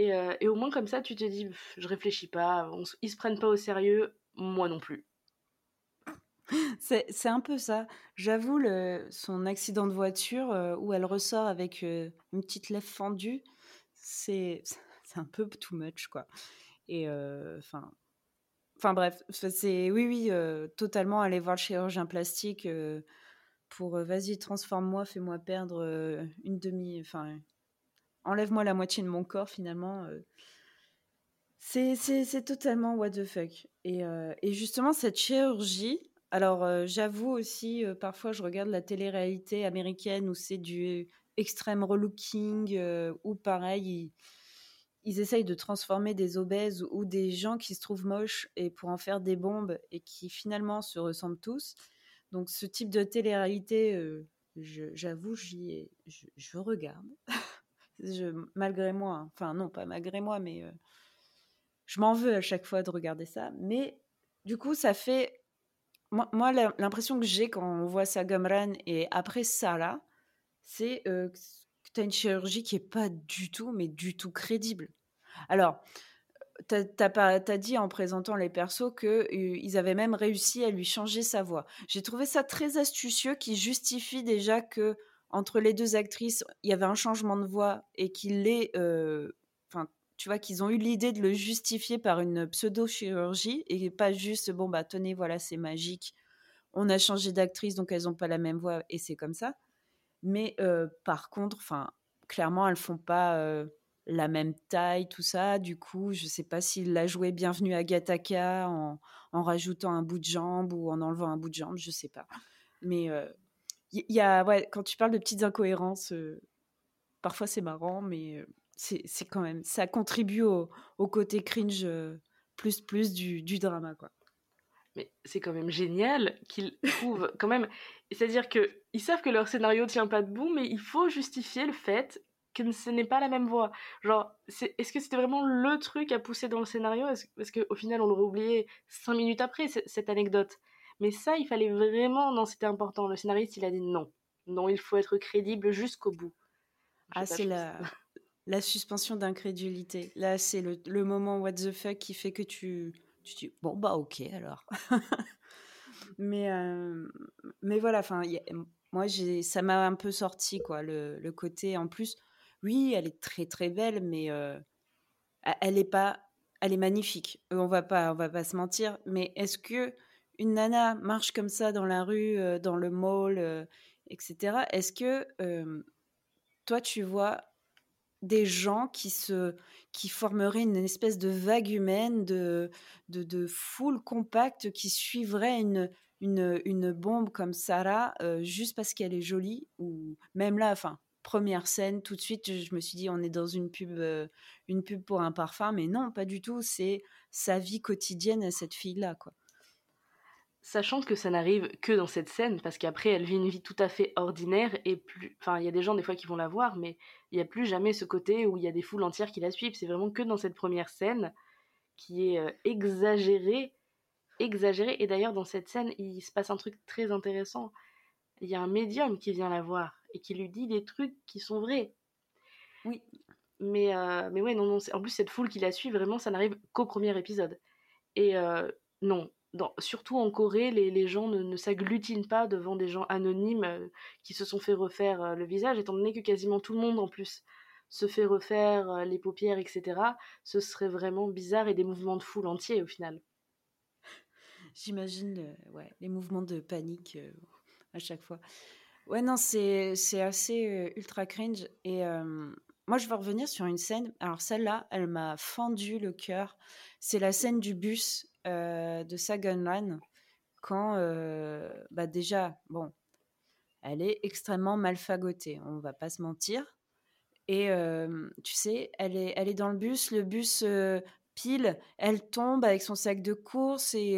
[SPEAKER 2] Euh, et, au moins comme ça, tu te dis, je réfléchis pas, ils se prennent pas au sérieux, moi non plus.
[SPEAKER 1] C'est un peu ça. J'avoue, son accident de voiture euh, où elle ressort avec euh, une petite lèvre fendue, c'est un peu too much, quoi. Et enfin. Enfin bref, c'est oui, oui, totalement aller voir le chirurgien plastique pour vas-y, transforme-moi, fais-moi perdre une demi, enfin enlève-moi la moitié de mon corps finalement. Euh, c'est totalement what the fuck. Et, euh, et justement, cette chirurgie, alors euh, j'avoue aussi, parfois je regarde la télé-réalité américaine où c'est du extrême relooking, ou pareil, ils, essayent de transformer des obèses ou des gens qui se trouvent moches et pour en faire des bombes et qui finalement se ressemblent tous. Donc ce type de télé-réalité, j'avoue, j'y je, regarde. malgré moi, hein. enfin non, pas malgré moi, mais euh, je m'en veux à chaque fois de regarder ça. Mais du coup, ça fait, moi, l'impression que j'ai quand on voit Sagamran et après ça, c'est que tu as une chirurgie qui est pas du tout, mais du tout crédible. Alors, tu as, dit en présentant les persos qu'ils avaient même réussi à lui changer sa voix. J'ai trouvé ça très astucieux qui justifie déjà que entre les deux actrices, il y avait un changement de voix et qu'il est tu vois, qu'ils ont eu l'idée de le justifier par une pseudo-chirurgie et pas juste, bon, bah, tenez, voilà, c'est magique. On a changé d'actrice, donc elles n'ont pas la même voix et c'est comme ça. Mais euh, par contre, enfin, clairement, elles font pas euh, la même taille, tout ça. Du coup, je sais pas s'il l'a joué Bienvenue à Gataka en, en, rajoutant un bout de jambe ou en enlevant un bout de jambe, je sais pas. Mais il euh, y, a, quand tu parles de petites incohérences, parfois c'est marrant, mais c'est quand même ça contribue au, au côté cringe euh, plus plus du, du drama quoi.
[SPEAKER 2] Mais c'est quand même génial qu'ils trouvent quand même. C'est-à-dire que ils savent que leur scénario tient pas debout, mais il faut justifier le fait que ce n'est pas la même voix. Genre, est-ce que c'était vraiment le truc à pousser dans le scénario? Parce qu'au final, on l'aurait oublié cinq minutes après cette anecdote. Mais ça, il fallait vraiment. Non, c'était important. Le scénariste, il a dit non. Non, il faut être crédible jusqu'au bout.
[SPEAKER 1] ah, c'est la, la suspension d'incrédulité. Là, c'est le, moment what the fuck qui fait que tu, tu dis bon bah ok alors. mais euh, mais voilà, enfin moi ça m'a un peu sorti quoi le, le, côté en plus. Oui, elle est très très belle, mais euh, elle est pas, elle est magnifique. Euh, on va pas on va pas se mentir. Mais est-ce que une nana marche comme ça dans la rue, dans le mall, etc. Est-ce que toi tu vois des gens qui se qui formeraient une espèce de vague humaine de de, foule compacte qui suivrait une une, une bombe comme Sarah euh, juste parce qu'elle est jolie ou même là enfin première scène tout de suite je me suis dit on est dans une pub euh, une pub pour un parfum mais non pas du tout c'est sa vie quotidienne à cette fille là quoi
[SPEAKER 2] sachant que ça n'arrive que dans cette scène, parce qu'après elle vit une vie tout à fait ordinaire et plus. Enfin, il y a des gens des fois qui vont la voir, mais il n'y a plus jamais ce côté où il y a des foules entières qui la suivent. C'est vraiment que dans cette première scène qui est euh, exagérée, exagérée. Et d'ailleurs, dans cette scène, il se passe un truc très intéressant. Il y a un médium qui vient la voir et qui lui dit des trucs qui sont vrais.
[SPEAKER 1] Oui.
[SPEAKER 2] Mais, euh, mais ouais, non, non. En plus, cette foule qui la suit, vraiment, ça n'arrive qu'au premier épisode. Et euh, non, surtout en Corée, les, gens ne, s'agglutinent pas devant des gens anonymes euh, qui se sont fait refaire euh, le visage, étant donné que quasiment tout le monde en plus se fait refaire euh, les paupières, etc. Ce serait vraiment bizarre et des mouvements de foule entiers au final.
[SPEAKER 1] J'imagine les mouvements de panique à chaque fois. Ouais, non, c'est assez ultra cringe. Et moi, je veux revenir sur une scène. Alors, celle-là, elle m'a fendu le cœur. C'est la scène du bus euh, de Sagan quand, euh, bah déjà, bon, elle est extrêmement mal fagotée, on va pas se mentir. Et euh, tu sais, elle est, elle est dans le bus, le bus pile, elle tombe avec son sac de course et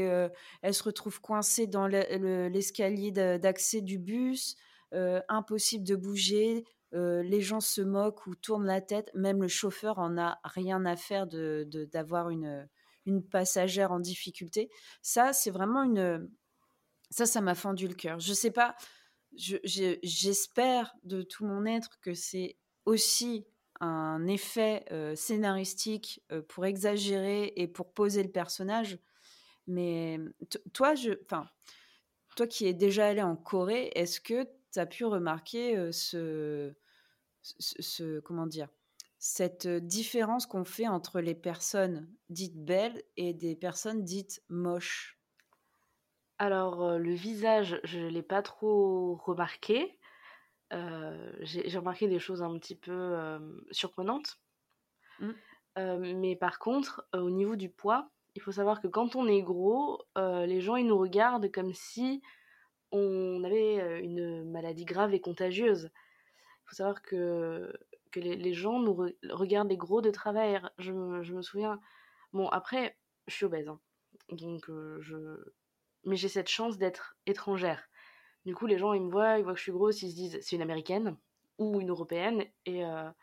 [SPEAKER 1] elle se retrouve coincée dans l'escalier d'accès du bus, impossible de bouger. Les gens se moquent ou tournent la tête, même le chauffeur en a rien à faire de d'avoir une, une passagère en difficulté. Ça, c'est vraiment une. Ça, ça m'a fendu le cœur. Je sais pas. J'espère de tout mon être que c'est aussi un effet euh, scénaristique euh, pour exagérer et pour poser le personnage. Mais toi, je, enfin, toi qui es déjà allé en Corée, est-ce que tu as pu remarquer ce, ce, comment dire, cette différence qu'on fait entre les personnes dites belles et des personnes dites moches?
[SPEAKER 2] Alors, le visage, je ne l'ai pas trop remarqué. j'ai remarqué des choses un petit peu surprenantes. Mmh. mais par contre, au niveau du poids, il faut savoir que quand on est gros, les gens ils nous regardent comme si on avait une maladie grave et contagieuse. Il faut savoir que les, gens nous regardent les gros de travers. Je me, souviens. Bon, après, je suis obèse. Hein. Donc, je. Mais j'ai cette chance d'être étrangère. Du coup, les gens, ils me voient, ils voient que je suis grosse, ils se disent c'est une américaine ou une européenne. Et à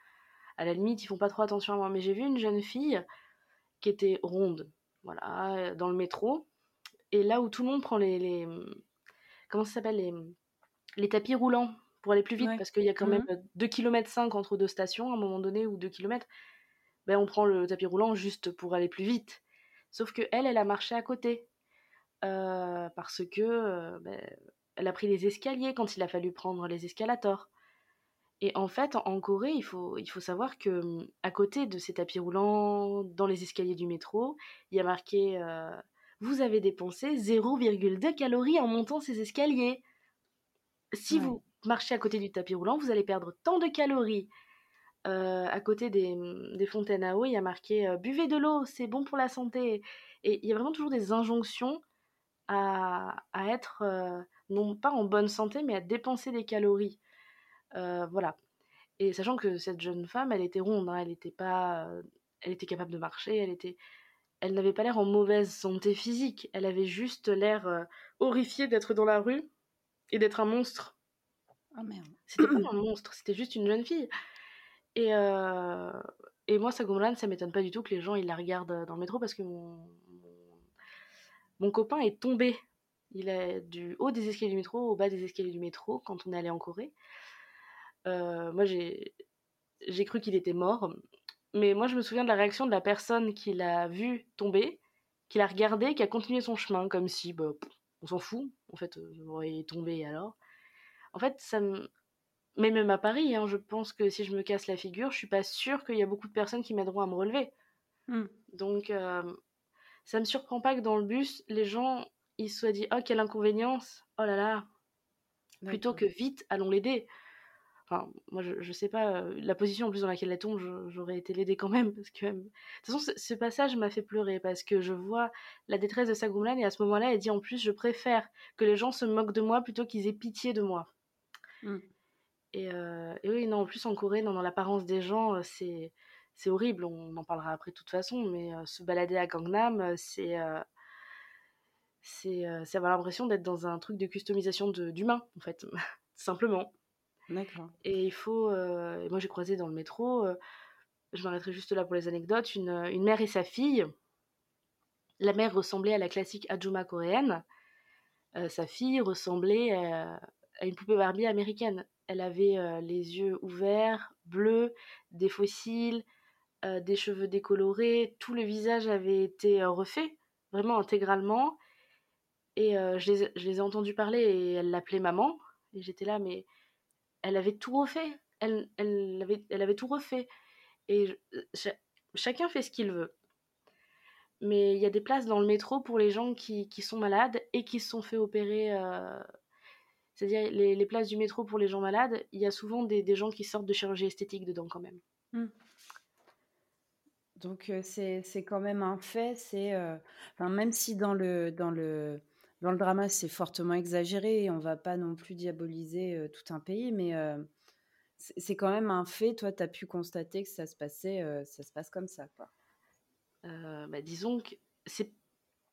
[SPEAKER 2] la limite, ils font pas trop attention à moi. Mais j'ai vu une jeune fille qui était ronde, voilà, dans le métro. et là où tout le monde prend les, les comment ça s'appelle les, les tapis roulants pour aller plus vite parce qu'il y a quand même 2 km 5 entre deux stations à un moment donné ou 2 km ben on prend le tapis roulant juste pour aller plus vite. Sauf que elle elle a marché à côté euh, parce que ben, elle a pris les escaliers quand il a fallu prendre les escalators. Et en fait, en Corée, il faut, il faut savoir que hum, à côté de ces tapis roulants, dans les escaliers du métro, il y a marqué euh, Vous avez dépensé 0,2 calories en montant ces escaliers. Si vous marchez à côté du tapis roulant, vous allez perdre tant de calories. Euh, à côté des, hum, des, fontaines à eau, il y a marqué euh, Buvez de l'eau, c'est bon pour la santé. Et il y a vraiment toujours des injonctions à, à être, non pas en bonne santé, mais à dépenser des calories. Euh, voilà. Et sachant que cette jeune femme, elle était ronde, hein, elle était pas, euh, elle était capable de marcher, elle était, elle n'avait pas l'air en mauvaise santé physique, elle avait juste l'air euh, horrifiée d'être dans la rue et d'être un monstre.
[SPEAKER 1] Oh merde.
[SPEAKER 2] C'était pas un monstre, c'était juste une jeune fille. Et, et moi, Sagomlan, ça m'étonne pas du tout que les gens ils la regardent dans le métro parce que mon, mon copain est tombé. Il est du haut des escaliers du métro au bas des escaliers du métro quand on est allé en Corée. Euh, moi, j'ai cru qu'il était mort. Mais moi, je me souviens de la réaction de la personne qui l'a vu tomber, qui l'a regardé, qui a continué son chemin, comme si, bah, on s'en fout. En fait, euh, il est tombé alors. En fait, ça me. Mais même à Paris, hein, je pense que si je me casse la figure, je suis pas sûre qu'il y a beaucoup de personnes qui m'aideront à me relever. Hmm. Donc, euh, ça me surprend pas que dans le bus, les gens ils soient dit Oh, quelle inconvénience Oh là là Plutôt que vite, allons l'aider moi, je, je sais pas, euh, la position en plus dans laquelle elle tombe, j'aurais été l'aider quand même. Parce que, de toute façon, ce, passage m'a fait pleurer parce que je vois la détresse de Sagumlan et à ce moment-là, elle dit en plus, je préfère que les gens se moquent de moi plutôt qu'ils aient pitié de moi. Mm. Euh, et, oui, non, en plus en Corée, dans, l'apparence des gens, euh, c'est c'est horrible. On en parlera après de toute façon, mais se balader à Gangnam, c'est c'est avoir l'impression d'être dans un truc de customisation d'humain, en fait, simplement. Et il faut. Euh, moi, j'ai croisé dans le métro, euh, je m'arrêterai juste là pour les anecdotes, une, une, mère et sa fille. La mère ressemblait à la classique Ajuma coréenne. Euh, sa fille ressemblait à, une poupée Barbie américaine. Elle avait les yeux ouverts, bleus, des fossiles, des cheveux décolorés. Tout le visage avait été refait, vraiment intégralement. Et je les, je, les, ai entendus parler et elle l'appelait maman. Et j'étais là, mais elle avait tout refait. Elle, elle, avait, elle avait tout refait. Et chacun fait ce qu'il veut. Mais il y a des places dans le métro pour les gens qui, qui sont malades et qui se sont fait opérer. Euh, c'est-à-dire les, places du métro pour les gens malades, il y a souvent des, des gens qui sortent de chirurgie esthétique dedans quand même. Hmm.
[SPEAKER 1] Donc euh, c'est quand même un fait. Euh, enfin, même si dans le dans le dans le drama, c'est fortement exagéré. On va pas non plus diaboliser euh, tout un pays, mais euh, c'est quand même un fait. Toi, tu as pu constater que ça se passait, euh, ça se passe comme ça, quoi.
[SPEAKER 2] Bah, disons que c'est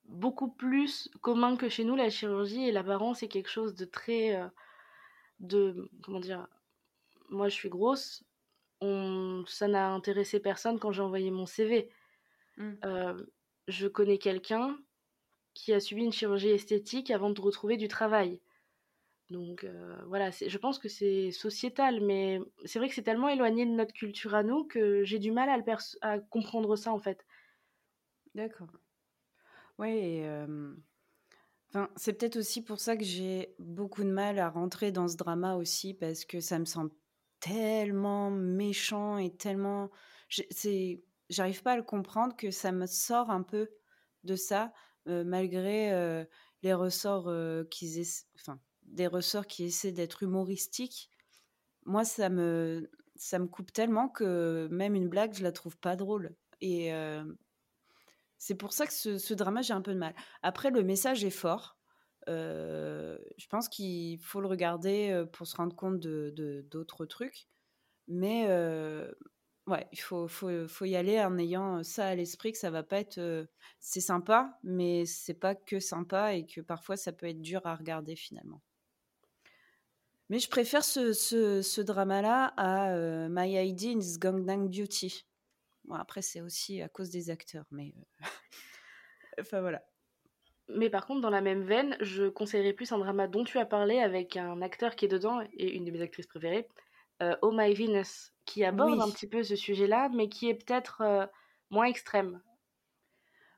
[SPEAKER 2] beaucoup plus commun que chez nous la chirurgie et l'apparence est quelque chose de très, de comment dire. Moi, je suis grosse. On, ça n'a intéressé personne quand j'ai envoyé mon CV. Mmh. je connais quelqu'un qui a subi une chirurgie esthétique avant de retrouver du travail. Donc euh, voilà, je pense que c'est sociétal, mais c'est vrai que c'est tellement éloigné de notre culture à nous que j'ai du mal à, comprendre ça en fait.
[SPEAKER 1] D'accord. Oui, euh, c'est peut-être aussi pour ça que j'ai beaucoup de mal à rentrer dans ce drama aussi, parce que ça me semble tellement méchant et tellement... J'arrive pas à le comprendre que ça me sort un peu de ça. Euh, malgré euh, les ressorts euh, qu'ils enfin des ressorts qui essaient d'être humoristiques, moi ça me ça me coupe tellement que même une blague je la trouve pas drôle et c'est pour ça que ce, drama j'ai un peu de mal. Après le message est fort. je pense qu'il faut le regarder pour se rendre compte de d'autres trucs, mais Ouais, il faut, faut, faut, y aller en ayant ça à l'esprit que ça va pas être. c'est sympa, mais c'est pas que sympa et que parfois ça peut être dur à regarder finalement. Mais je préfère ce, ce, ce drama-là à My ID in Gangnam Beauty. Bon, après, c'est aussi à cause des acteurs, mais. enfin voilà.
[SPEAKER 2] Mais par contre, dans la même veine, je conseillerais plus un drama dont tu as parlé avec un acteur qui est dedans et une de mes actrices préférées, euh, Oh My Venus, qui aborde un petit peu ce sujet-là, mais qui est peut-être euh, moins extrême.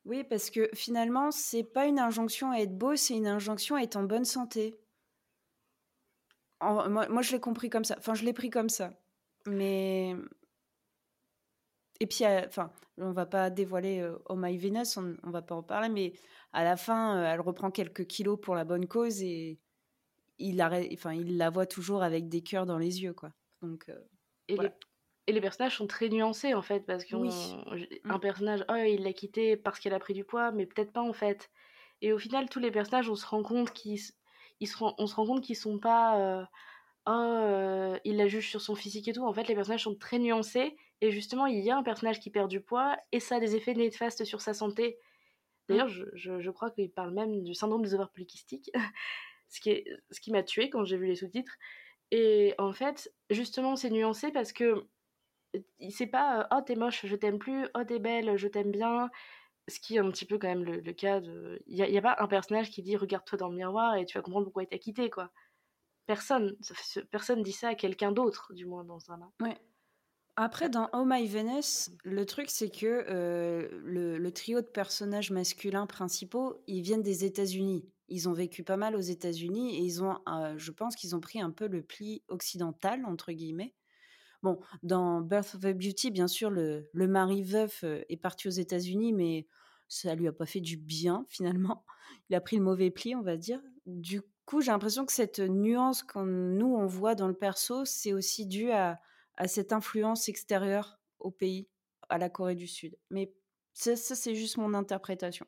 [SPEAKER 1] Oui, parce que finalement, c'est pas une injonction à être beau, c'est une injonction à être en bonne santé. moi, je l'ai compris comme ça. Enfin, je l'ai pris comme ça. Mais. Et puis, euh, enfin, on va pas dévoiler Oh My Venus, on, on, va pas en parler, mais à la fin, elle reprend quelques kilos pour la bonne cause et il, arrête, enfin, il la voit toujours avec des cœurs dans les yeux, quoi. Donc,
[SPEAKER 2] et, les, et, les, personnages sont très nuancés en fait, parce qu'un mmh. personnage, oh, il l'a quitté parce qu'elle a pris du poids, mais peut-être pas en fait. Et au final, tous les personnages, on se rend compte qu'ils, ils se, on se rend compte qu'ils sont pas, euh, oh, euh, il la juge sur son physique et tout. En fait, les personnages sont très nuancés, et justement, il y a un personnage qui perd du poids, et ça a des effets néfastes sur sa santé. D'ailleurs, mmh. je, je, je, crois qu'il parle même du syndrome des ovaires polykystiques, ce qui, est, ce qui m'a tué quand j'ai vu les sous-titres. Et en fait, justement, c'est nuancé parce que c'est pas oh t'es moche, je t'aime plus, oh t'es belle, je t'aime bien. Ce qui est un petit peu quand même le, cas de. Il n'y a, a, pas un personnage qui dit regarde-toi dans le miroir et tu vas comprendre pourquoi il t'a quitté, quoi. Personne. Personne dit ça à quelqu'un d'autre, du moins, dans un
[SPEAKER 1] Ouais. Après, dans Oh My Venus, le truc, c'est que euh, le, le, trio de personnages masculins principaux, ils viennent des États-Unis ils ont vécu pas mal aux États-Unis et ils ont, euh, je pense qu'ils ont pris un peu le pli occidental, entre guillemets. Bon, dans Birth of a Beauty, bien sûr, le, le mari veuf euh, est parti aux États-Unis, mais ça lui a pas fait du bien, finalement. Il a pris le mauvais pli, on va dire. Du coup, j'ai l'impression que cette nuance qu'on nous, on voit dans le perso, c'est aussi dû à, à, cette influence extérieure au pays, à la Corée du Sud. Mais ça, ça c'est juste mon interprétation.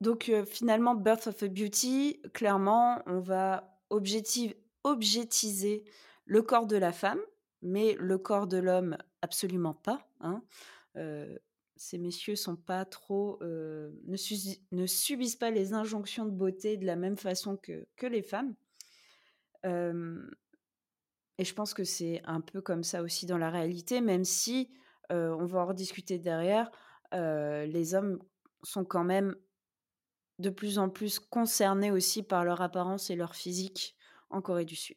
[SPEAKER 1] Donc finalement, Birth of a Beauty, clairement, on va objective, objectiser le corps de la femme, mais le corps de l'homme, absolument pas. Hein. ces messieurs sont pas trop, ne, ne, subissent pas les injonctions de beauté de la même façon que, que les femmes. et je pense que c'est un peu comme ça aussi dans la réalité, même si on va en rediscuter derrière, les hommes sont quand même de plus en plus concernés aussi par leur apparence et leur physique en Corée du Sud.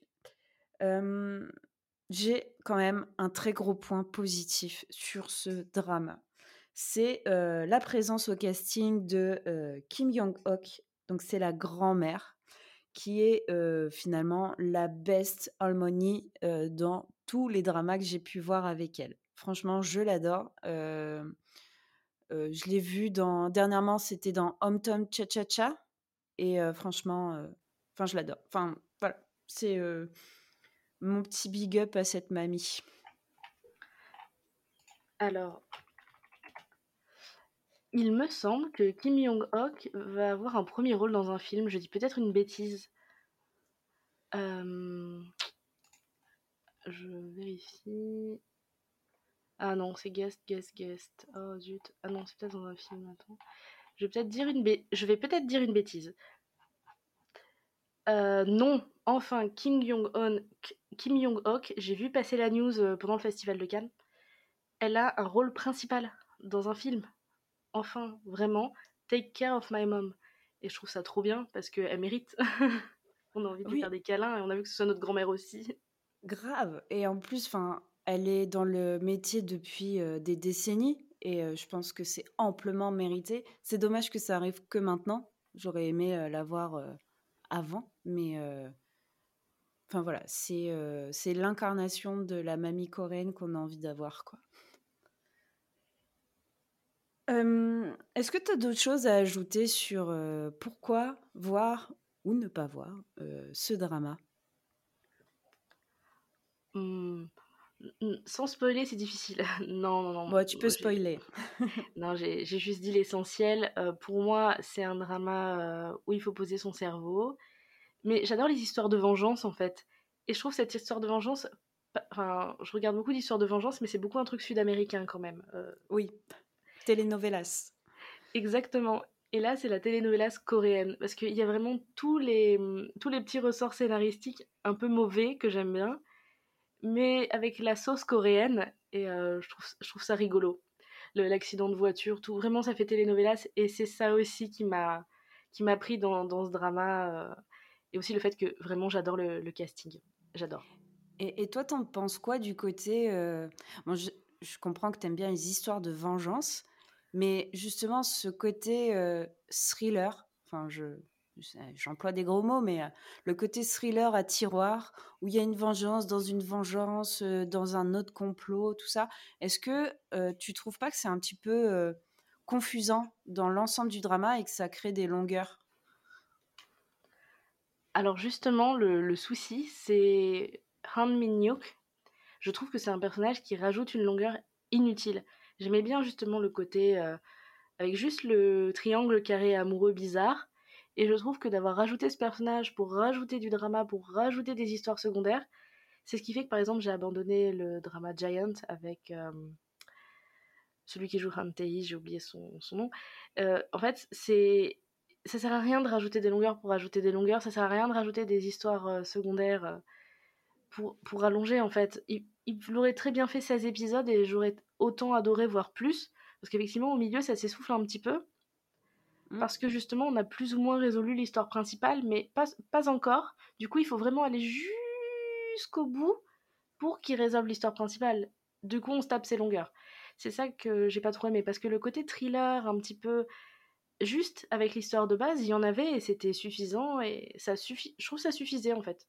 [SPEAKER 1] J'ai quand même un très gros point positif sur ce drame. C'est la présence au casting de Kim Young-ok, donc c'est la grand-mère, qui est finalement la best harmonie dans tous les dramas que j'ai pu voir avec elle. Franchement, je l'adore je l'ai vu dans dernièrement, c'était dans Home Tom Cha Cha Cha et franchement, je l'adore. Enfin voilà, c'est mon petit big up à cette mamie.
[SPEAKER 2] Alors, il me semble que Kim Jong-ok va avoir un premier rôle dans un film. Je dis peut-être une bêtise. Je vérifie. Ah non, c'est guest, guest, guest. Oh zut. Ah non, c'est peut-être dans un film. Attends. Je vais peut-être dire une, je vais peut-être dire une bêtise. Euh, non, enfin, Kim Jong-un, Kim Jong-ok, j'ai vu passer la news euh, pendant le festival de Cannes. Elle a un rôle principal dans un film. Enfin, vraiment, Take Care of My Mom. Et je trouve ça trop bien parce qu'elle mérite. on a envie de lui faire des câlins et on a vu que ce soit notre grand-mère aussi.
[SPEAKER 1] Grave. Et en plus, enfin, elle est dans le métier depuis des décennies et je pense que c'est amplement mérité. C'est dommage que ça arrive que maintenant. J'aurais aimé la voir avant, mais enfin voilà, c'est l'incarnation de la mamie coréenne qu'on a envie d'avoir. Est-ce que tu as d'autres choses à ajouter sur pourquoi voir ou ne pas voir ce drama?
[SPEAKER 2] Mmh. Sans spoiler, c'est difficile. non, non, non.
[SPEAKER 1] Bon, tu peux spoiler.
[SPEAKER 2] non, j'ai juste dit l'essentiel. Euh, pour moi, c'est un drama euh, où il faut poser son cerveau. Mais j'adore les histoires de vengeance, en fait. Et je trouve cette histoire de vengeance... Enfin, je regarde beaucoup d'histoires de vengeance, mais c'est beaucoup un truc sud-américain, quand même. Euh.
[SPEAKER 1] Oui. Telenovelas.
[SPEAKER 2] Exactement. Et là, c'est la telenovelas coréenne. Parce qu'il y a vraiment tous les, tous les petits ressorts scénaristiques un peu mauvais que j'aime bien mais avec la sauce coréenne, et euh, je, trouve, je trouve ça rigolo. l'accident de voiture, tout. Vraiment, ça fait telenovelas. Et c'est ça aussi qui m'a qui m'a pris dans, dans, ce drama. et aussi le fait que vraiment, j'adore le, casting. J'adore.
[SPEAKER 1] Et, et, toi, t'en penses quoi du côté... Bon, je, je, comprends que t'aimes bien les histoires de vengeance, mais justement, ce côté thriller, enfin, je j'emploie des gros mots, mais le côté thriller à tiroir, où il y a une vengeance dans une vengeance, dans un autre complot, tout ça, est-ce que tu trouves pas que c'est un petit peu confusant dans l'ensemble du drama et que ça crée des longueurs?
[SPEAKER 2] Alors justement, le, souci, c'est Han Min Je trouve que c'est un personnage qui rajoute une longueur inutile. J'aimais bien justement le côté avec juste le triangle carré amoureux bizarre et je trouve que d'avoir rajouté ce personnage pour rajouter du drama, pour rajouter des histoires secondaires, c'est ce qui fait que par exemple j'ai abandonné le drama Giant avec euh, celui qui joue Hantei, j'ai oublié son, nom. Euh, en fait, c'est ça sert à rien de rajouter des longueurs pour rajouter des longueurs, ça sert à rien de rajouter des histoires euh, secondaires pour, pour allonger en fait. Il, il aurait très bien fait 16 épisodes et j'aurais autant adoré voir plus, parce qu'effectivement au milieu ça s'essouffle un petit peu. Mmh. parce que justement on a plus ou moins résolu l'histoire principale, mais pas, pas encore. Du coup, il faut vraiment aller jusqu'au bout pour qu'il résolve l'histoire principale. Du coup, on se tape ses longueurs. C'est ça que j'ai pas trop aimé, parce que le côté thriller, un petit peu juste avec l'histoire de base, il y en avait et c'était suffisant et ça suffit. Je trouve que ça suffisait en fait.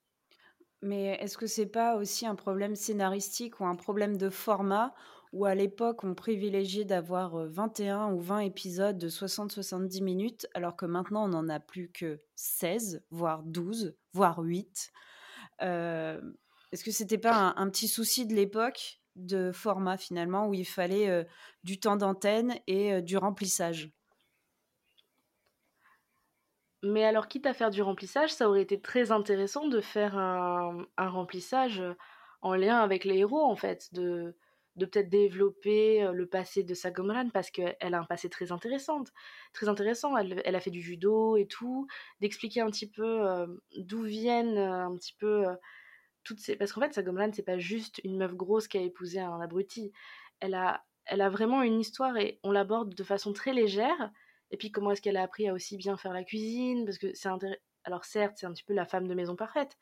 [SPEAKER 1] Mais est-ce que c'est pas aussi un problème scénaristique ou un problème de format où à l'époque on privilégiait d'avoir 21 ou 20 épisodes de 60-70 minutes, alors que maintenant on n'en a plus que 16, voire 12, voire 8. Est-ce que c'était pas un, petit souci de l'époque de format finalement où il fallait du temps d'antenne et du remplissage?
[SPEAKER 2] Mais alors, quitte à faire du remplissage, ça aurait été très intéressant de faire un, un remplissage en lien avec les héros, en fait, de, de peut-être développer le passé de Sagomran parce qu'elle a un passé très intéressant, très intéressant. Elle, a fait du judo et tout, d'expliquer un petit peu d'où viennent un petit peu toutes ces. Parce qu'en fait, Sagomran c'est pas juste une meuf grosse qui a épousé un abruti. Elle a, elle a vraiment une histoire et on l'aborde de façon très légère. Et puis comment est-ce qu'elle a appris à aussi bien faire la cuisine? Parce que c'est alors certes, c'est un petit peu la femme de maison parfaite,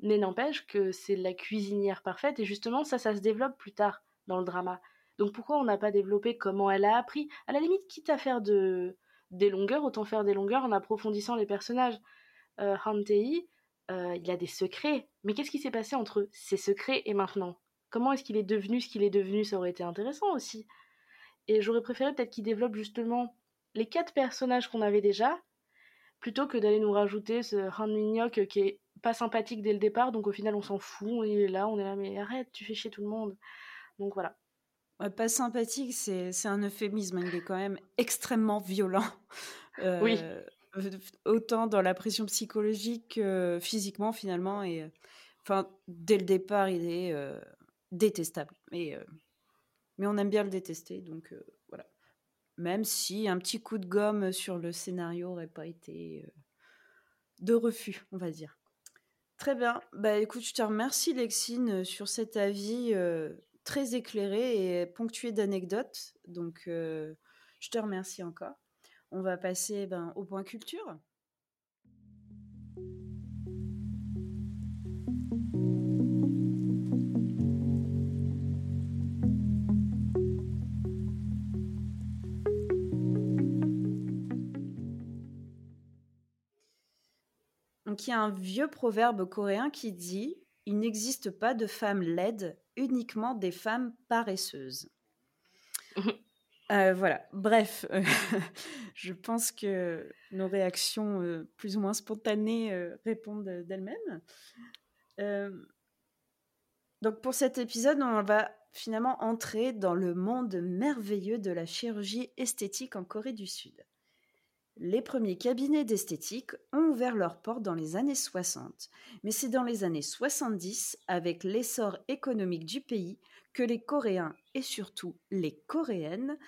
[SPEAKER 2] mais n'empêche que c'est la cuisinière parfaite et justement ça, ça se développe plus tard dans le drama. Donc pourquoi on n'a pas développé comment elle a appris? À la limite, quitte à faire de, des longueurs, autant faire des longueurs en approfondissant les personnages. Euh, Hantei, euh, il a des secrets. Mais qu'est-ce qui s'est passé entre ces secrets et maintenant? Comment est-ce qu'il est devenu ce qu'il est devenu? Ça aurait été intéressant aussi. Et j'aurais préféré peut-être qu'il développe justement les quatre personnages qu'on avait déjà, plutôt que d'aller nous rajouter ce Han Minyok qui est pas sympathique dès le départ, donc au final on s'en fout, il est là, on est là, mais arrête, tu fais chier tout le monde. Donc voilà.
[SPEAKER 1] pas sympathique, c'est un euphémisme. Il est quand même extrêmement violent.
[SPEAKER 2] oui.
[SPEAKER 1] Euh, autant dans la pression psychologique que physiquement, finalement. Et, enfin, dès le départ, il est euh, détestable. Mais, euh, mais on aime bien le détester. Donc voilà. Même si un petit coup de gomme sur le scénario n'aurait pas été de refus, on va dire. Très bien. Bah écoute, je te remercie Lexine sur cet avis très éclairé et ponctué d'anecdotes. Donc, euh, je te remercie encore. On va passer ben, au point culture. Donc il y a un vieux proverbe coréen qui dit il n'existe pas de femme laide, uniquement des femmes paresseuses. Euh, voilà, bref, je pense que nos réactions euh, plus ou moins spontanées euh, répondent d'elles-mêmes. donc pour cet épisode, on va finalement entrer dans le monde merveilleux de la chirurgie esthétique en Corée du Sud. Les premiers cabinets d'esthétique ont ouvert leurs portes dans les années 60, mais c'est dans les années 70, avec l'essor économique du pays, que les Coréens et surtout les Coréennes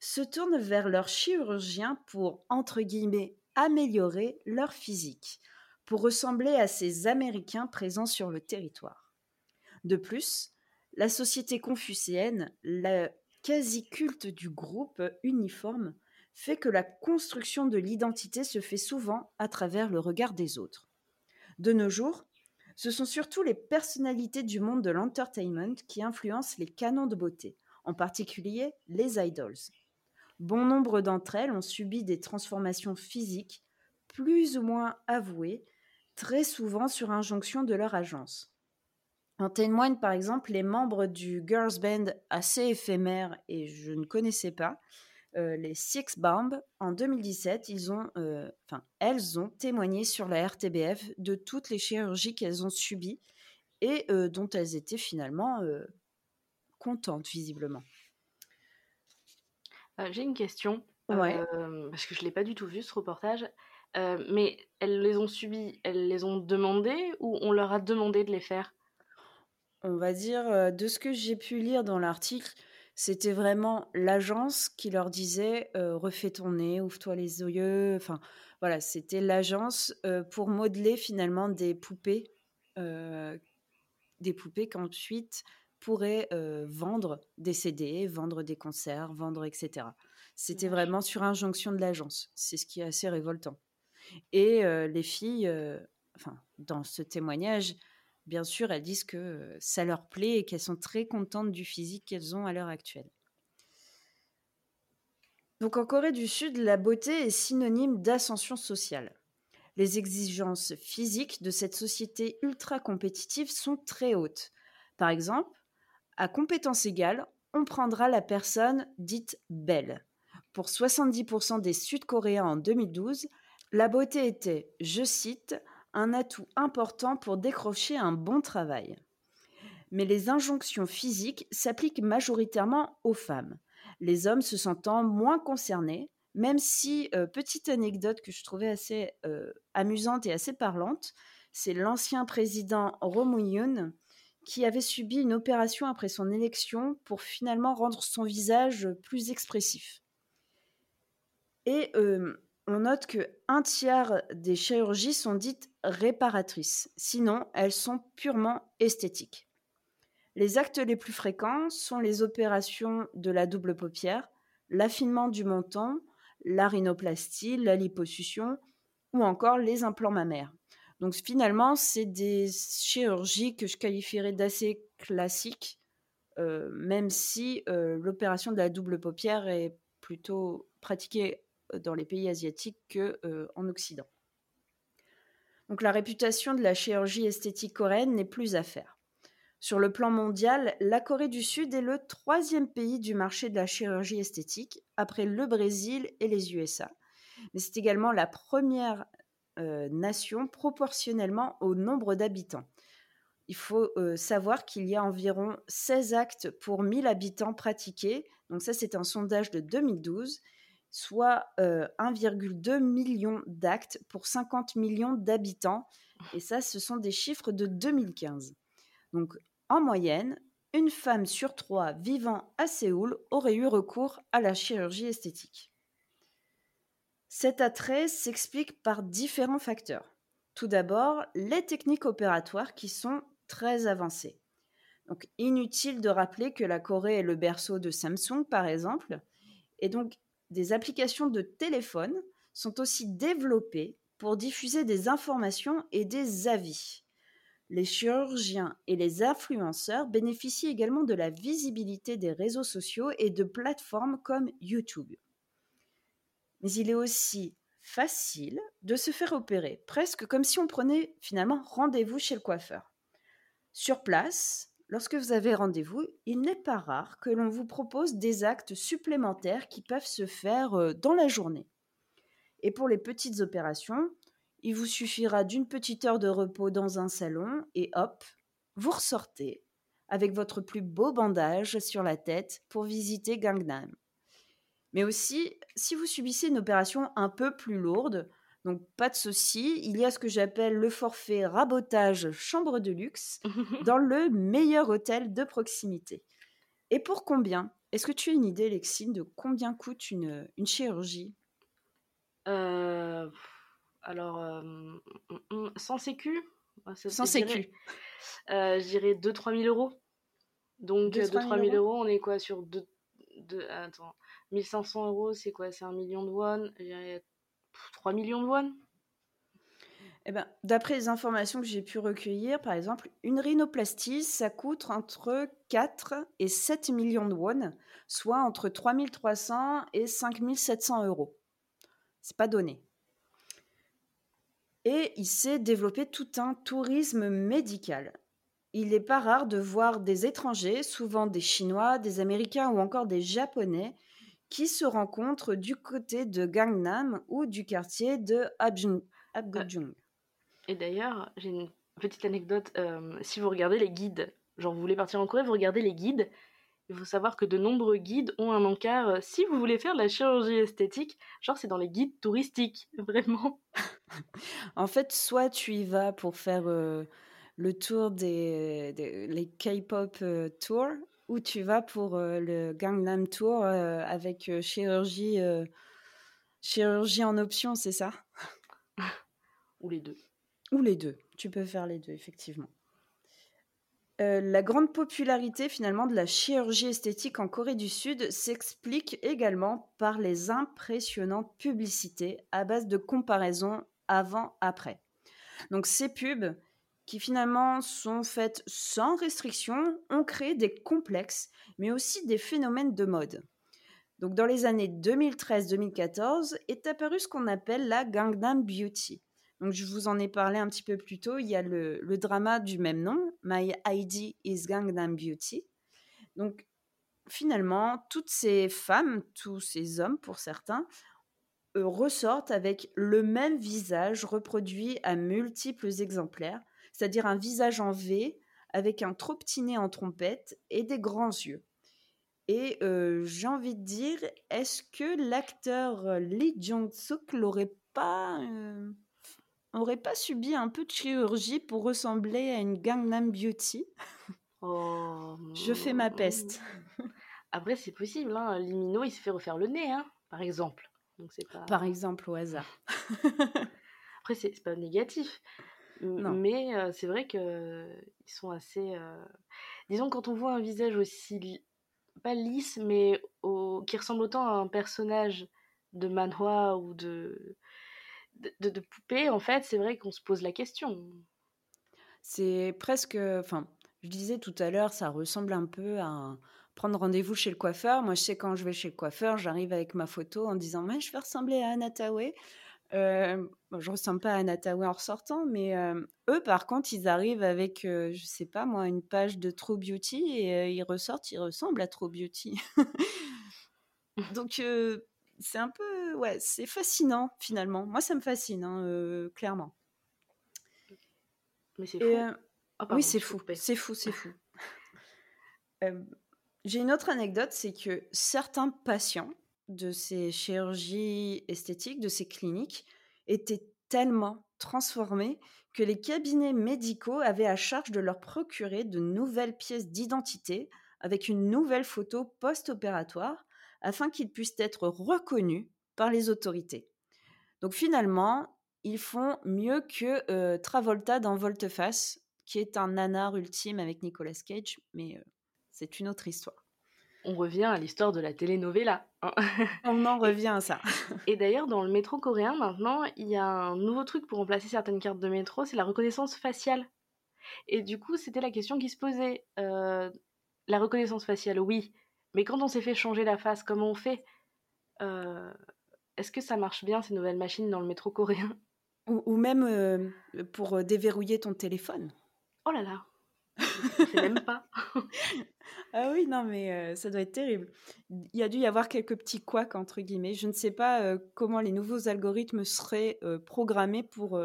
[SPEAKER 1] se tournent vers leurs chirurgiens pour, entre guillemets, améliorer leur physique, pour ressembler à ces Américains présents sur le territoire. De plus, la société confucéenne, la quasi-culte du groupe uniforme fait que la construction de l'identité se fait souvent à travers le regard des autres. De nos jours, ce sont surtout les personnalités du monde de l'entertainment qui influencent les canons de beauté, en particulier les idols. Bon nombre d'entre elles ont subi des transformations physiques plus ou moins avouées, très souvent sur injonction de leur agence. En témoignent par exemple les membres du girls band assez éphémère et je ne connaissais pas, euh, les Six Bomb. En 2017, ils ont, euh, elles ont témoigné sur la RTBF de toutes les chirurgies qu'elles ont subies et euh, dont elles étaient finalement contentes visiblement.
[SPEAKER 2] J'ai une question, parce que je ne l'ai pas du tout vu ce reportage. mais elles les ont subies, elles les ont demandées ou on leur a demandé de les faire?
[SPEAKER 1] On va dire, de ce que j'ai pu lire dans l'article, c'était vraiment l'agence qui leur disait refais ton nez, ouvre-toi les yeux. Enfin, voilà, c'était l'agence pour modeler finalement des poupées, des poupées qu'ensuite pourraient vendre des CD, vendre des concerts, vendre, etc. C'était vraiment sur injonction de l'agence. C'est ce qui est assez révoltant. Et les filles, enfin, dans ce témoignage, bien sûr, elles disent que ça leur plaît et qu'elles sont très contentes du physique qu'elles ont à l'heure actuelle. Donc en Corée du Sud, la beauté est synonyme d'ascension sociale. Les exigences physiques de cette société ultra compétitive sont très hautes. Par exemple, à compétence égale, on prendra la personne dite belle. Pour 70% des Sud-Coréens en 2012, la beauté était, je cite, un atout important pour décrocher un bon travail. Mais les injonctions physiques s'appliquent majoritairement aux femmes, les hommes se sentant moins concernés, même si, euh, petite anecdote que je trouvais assez euh, amusante et assez parlante, c'est l'ancien président Yoon qui avait subi une opération après son élection pour finalement rendre son visage plus expressif. Et euh, on note que un tiers des chirurgies sont dites réparatrices, sinon elles sont purement esthétiques. Les actes les plus fréquents sont les opérations de la double paupière, l'affinement du menton, la rhinoplastie, la liposuction ou encore les implants mammaires. Donc finalement, c'est des chirurgies que je qualifierais d'assez classiques, euh, même si euh, l'opération de la double paupière est plutôt pratiquée dans les pays asiatiques qu'en euh, Occident. Donc la réputation de la chirurgie esthétique coréenne n'est plus à faire. Sur le plan mondial, la Corée du Sud est le troisième pays du marché de la chirurgie esthétique, après le Brésil et les USA. Mais c'est également la première euh, nation proportionnellement au nombre d'habitants. Il faut euh, savoir qu'il y a environ 16 actes pour 1000 habitants pratiqués. Donc ça, c'est un sondage de 2012 soit 1,2 euh, million d'actes pour 50 millions d'habitants. Et ça, ce sont des chiffres de 2015. Donc, en moyenne, une femme sur trois vivant à Séoul aurait eu recours à la chirurgie esthétique. Cet attrait s'explique par différents facteurs. Tout d'abord, les techniques opératoires qui sont très avancées. Donc, inutile de rappeler que la Corée est le berceau de Samsung, par exemple, et donc des applications de téléphone sont aussi développées pour diffuser des informations et des avis. Les chirurgiens et les influenceurs bénéficient également de la visibilité des réseaux sociaux et de plateformes comme YouTube. Mais il est aussi facile de se faire opérer, presque comme si on prenait finalement rendez-vous chez le coiffeur. Sur place, Lorsque vous avez rendez-vous, il n'est pas rare que l'on vous propose des actes supplémentaires qui peuvent se faire euh, dans la journée. Et pour les petites opérations, il vous suffira d'une petite heure de repos dans un salon et hop, vous ressortez avec votre plus beau bandage sur la tête pour visiter Gangnam. Mais aussi, si vous subissez une opération un peu plus lourde, donc pas de souci, il y a ce que j'appelle le forfait rabotage chambre de luxe dans le meilleur hôtel de proximité. Et pour combien? Est-ce que tu as une idée, Lexine, de combien coûte une, une chirurgie?
[SPEAKER 2] Euh, Alors, euh, sans sécu?
[SPEAKER 1] Sans sécu.
[SPEAKER 2] Euh, je dirais 2-3 000 euros. Donc 2-3 000 euros, on est quoi sur de, attends, 1500 euros, c'est quoi? C'est un million de won 3 millions de won
[SPEAKER 1] eh ben, D'après les informations que j'ai pu recueillir, par exemple, une rhinoplastie, ça coûte entre 4 et 7 millions de won, soit entre 3300 et 5700 euros. C'est pas donné. Et il s'est développé tout un tourisme médical. Il n'est pas rare de voir des étrangers, souvent des Chinois, des Américains ou encore des Japonais, qui se rencontrent du côté de Gangnam ou du quartier de Abjung.
[SPEAKER 2] Et d'ailleurs, j'ai une petite anecdote. Euh, si vous regardez les guides, genre vous voulez partir en Corée, vous regardez les guides. Il faut savoir que de nombreux guides ont un encart. Euh, si vous voulez faire de la chirurgie esthétique, genre c'est dans les guides touristiques, vraiment.
[SPEAKER 1] en fait, soit tu y vas pour faire euh, le tour des, les K-pop tours, ou tu vas pour le Gangnam Tour avec chirurgie, chirurgie en option, c'est ça?
[SPEAKER 2] Ou les deux.
[SPEAKER 1] Ou les deux. Tu peux faire les deux, effectivement. la grande popularité finalement de la chirurgie esthétique en Corée du Sud s'explique également par les impressionnantes publicités à base de comparaisons avant-après. Donc ces pubs, qui finalement sont faites sans restriction, ont créé des complexes, mais aussi des phénomènes de mode. Donc dans les années 2013-2014 est apparu ce qu'on appelle la Gangnam Beauty. Donc je vous en ai parlé un petit peu plus tôt, il y a le, le drama du même nom, My ID is Gangnam Beauty. Donc finalement, toutes ces femmes, tous ces hommes pour certains, ressortent avec le même visage reproduit à multiples exemplaires, c'est-à-dire un visage en V avec un trop petit nez en trompette et des grands yeux. Et euh, j'ai envie de dire, est-ce que l'acteur Lee Jong-suk l'aurait pas, euh, aurait pas subi un peu de chirurgie pour ressembler à une Gangnam Beauty? Oh, Je fais ma peste.
[SPEAKER 2] Après, c'est possible. Hein. Limino, il se fait refaire le nez, hein, par exemple. Donc pas...
[SPEAKER 1] Par exemple, au hasard.
[SPEAKER 2] Après, c'est pas négatif. Mais euh, c'est vrai qu'ils sont assez. Euh, disons, quand on voit un visage aussi. pas lisse, mais qui ressemble autant à un personnage de manhwa ou de. De, de, poupée, en fait, c'est vrai qu'on se pose la question.
[SPEAKER 1] C'est presque. Enfin, je disais tout à l'heure, ça ressemble un peu à prendre rendez-vous chez le coiffeur. Moi, je sais quand je vais chez le coiffeur, j'arrive avec ma photo en disant mais je vais ressembler à Anna euh, je ressemble pas à Anatawe en ressortant, mais euh, eux, par contre, ils arrivent avec, euh, je sais pas moi, une page de True Beauty et ils ressortent, ils ressemblent à True Beauty. Donc, c'est un peu, ouais, c'est fascinant finalement. Moi, ça me fascine, hein, clairement.
[SPEAKER 2] Mais c'est fou.
[SPEAKER 1] Ah, oui, c'est fou. C'est fou, c'est fou. J'ai une autre anecdote, c'est que certains patients de ces chirurgies esthétiques, de ces cliniques, étaient tellement transformés que les cabinets médicaux avaient à charge de leur procurer de nouvelles pièces d'identité avec une nouvelle photo post-opératoire afin qu'ils puissent être reconnus par les autorités. Donc finalement, ils font mieux que euh, Travolta dans Volteface, qui est un nanar ultime avec Nicolas Cage, mais euh, c'est une autre histoire
[SPEAKER 2] on revient à l'histoire de la telenovela.
[SPEAKER 1] Hein. on en revient à ça.
[SPEAKER 2] Et d'ailleurs, dans le métro coréen, maintenant, il y a un nouveau truc pour remplacer certaines cartes de métro, c'est la reconnaissance faciale. Et du coup, c'était la question qui se posait. Euh, la reconnaissance faciale, oui. Mais quand on s'est fait changer la face, comment on fait? Euh, Est-ce que ça marche bien, ces nouvelles machines, dans le métro coréen?
[SPEAKER 1] Ou, même euh, pour déverrouiller ton téléphone?
[SPEAKER 2] Oh là là je même pas.
[SPEAKER 1] ah oui, non, mais euh, ça doit être terrible. Il y a dû y avoir quelques petits couacs, entre guillemets. Je ne sais pas euh, comment les nouveaux algorithmes seraient euh, programmés pour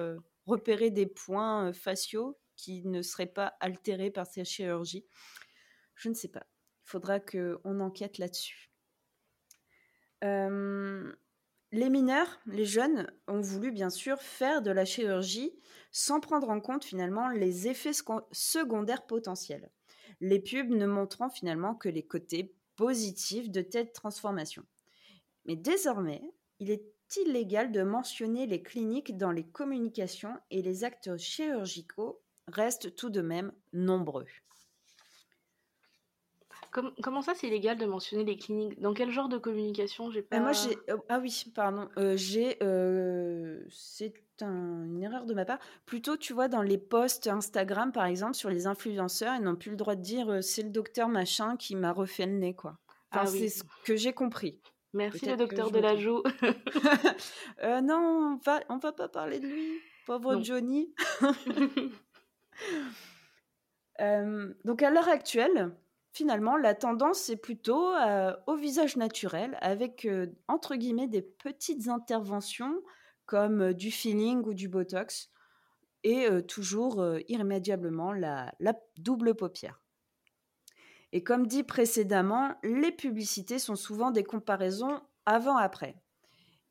[SPEAKER 1] repérer des points faciaux qui ne seraient pas altérés par ces chirurgies. Je ne sais pas. Il faudra qu'on enquête là-dessus. les mineurs, les jeunes, ont voulu bien sûr faire de la chirurgie sans prendre en compte finalement les effets secondaires potentiels. Les pubs ne montrant finalement que les côtés positifs de telles transformations. Mais désormais, il est illégal de mentionner les cliniques dans les communications et les actes chirurgicaux restent tout de même nombreux.
[SPEAKER 2] Comment ça, c'est illégal de mentionner les cliniques? Dans quel genre de communication? J'ai
[SPEAKER 1] pas... Moi, j'ai... ah oui, pardon. j'ai... c'est une erreur de ma part. Plutôt, tu vois, dans les posts Instagram, par exemple, sur les influenceurs, ils n'ont plus le droit de dire c'est le docteur machin qui m'a refait le nez, quoi. Enfin, ah c'est ce que j'ai compris.
[SPEAKER 2] Merci le docteur de la joue.
[SPEAKER 1] euh, non, on va, on va pas parler de lui. Pauvre Johnny. euh, donc à l'heure actuelle, finalement, la tendance est plutôt euh, au visage naturel, avec euh, des petites interventions comme euh, du feeling ou du botox, et toujours irrémédiablement la double paupière. Et comme dit précédemment, les publicités sont souvent des comparaisons avant-après.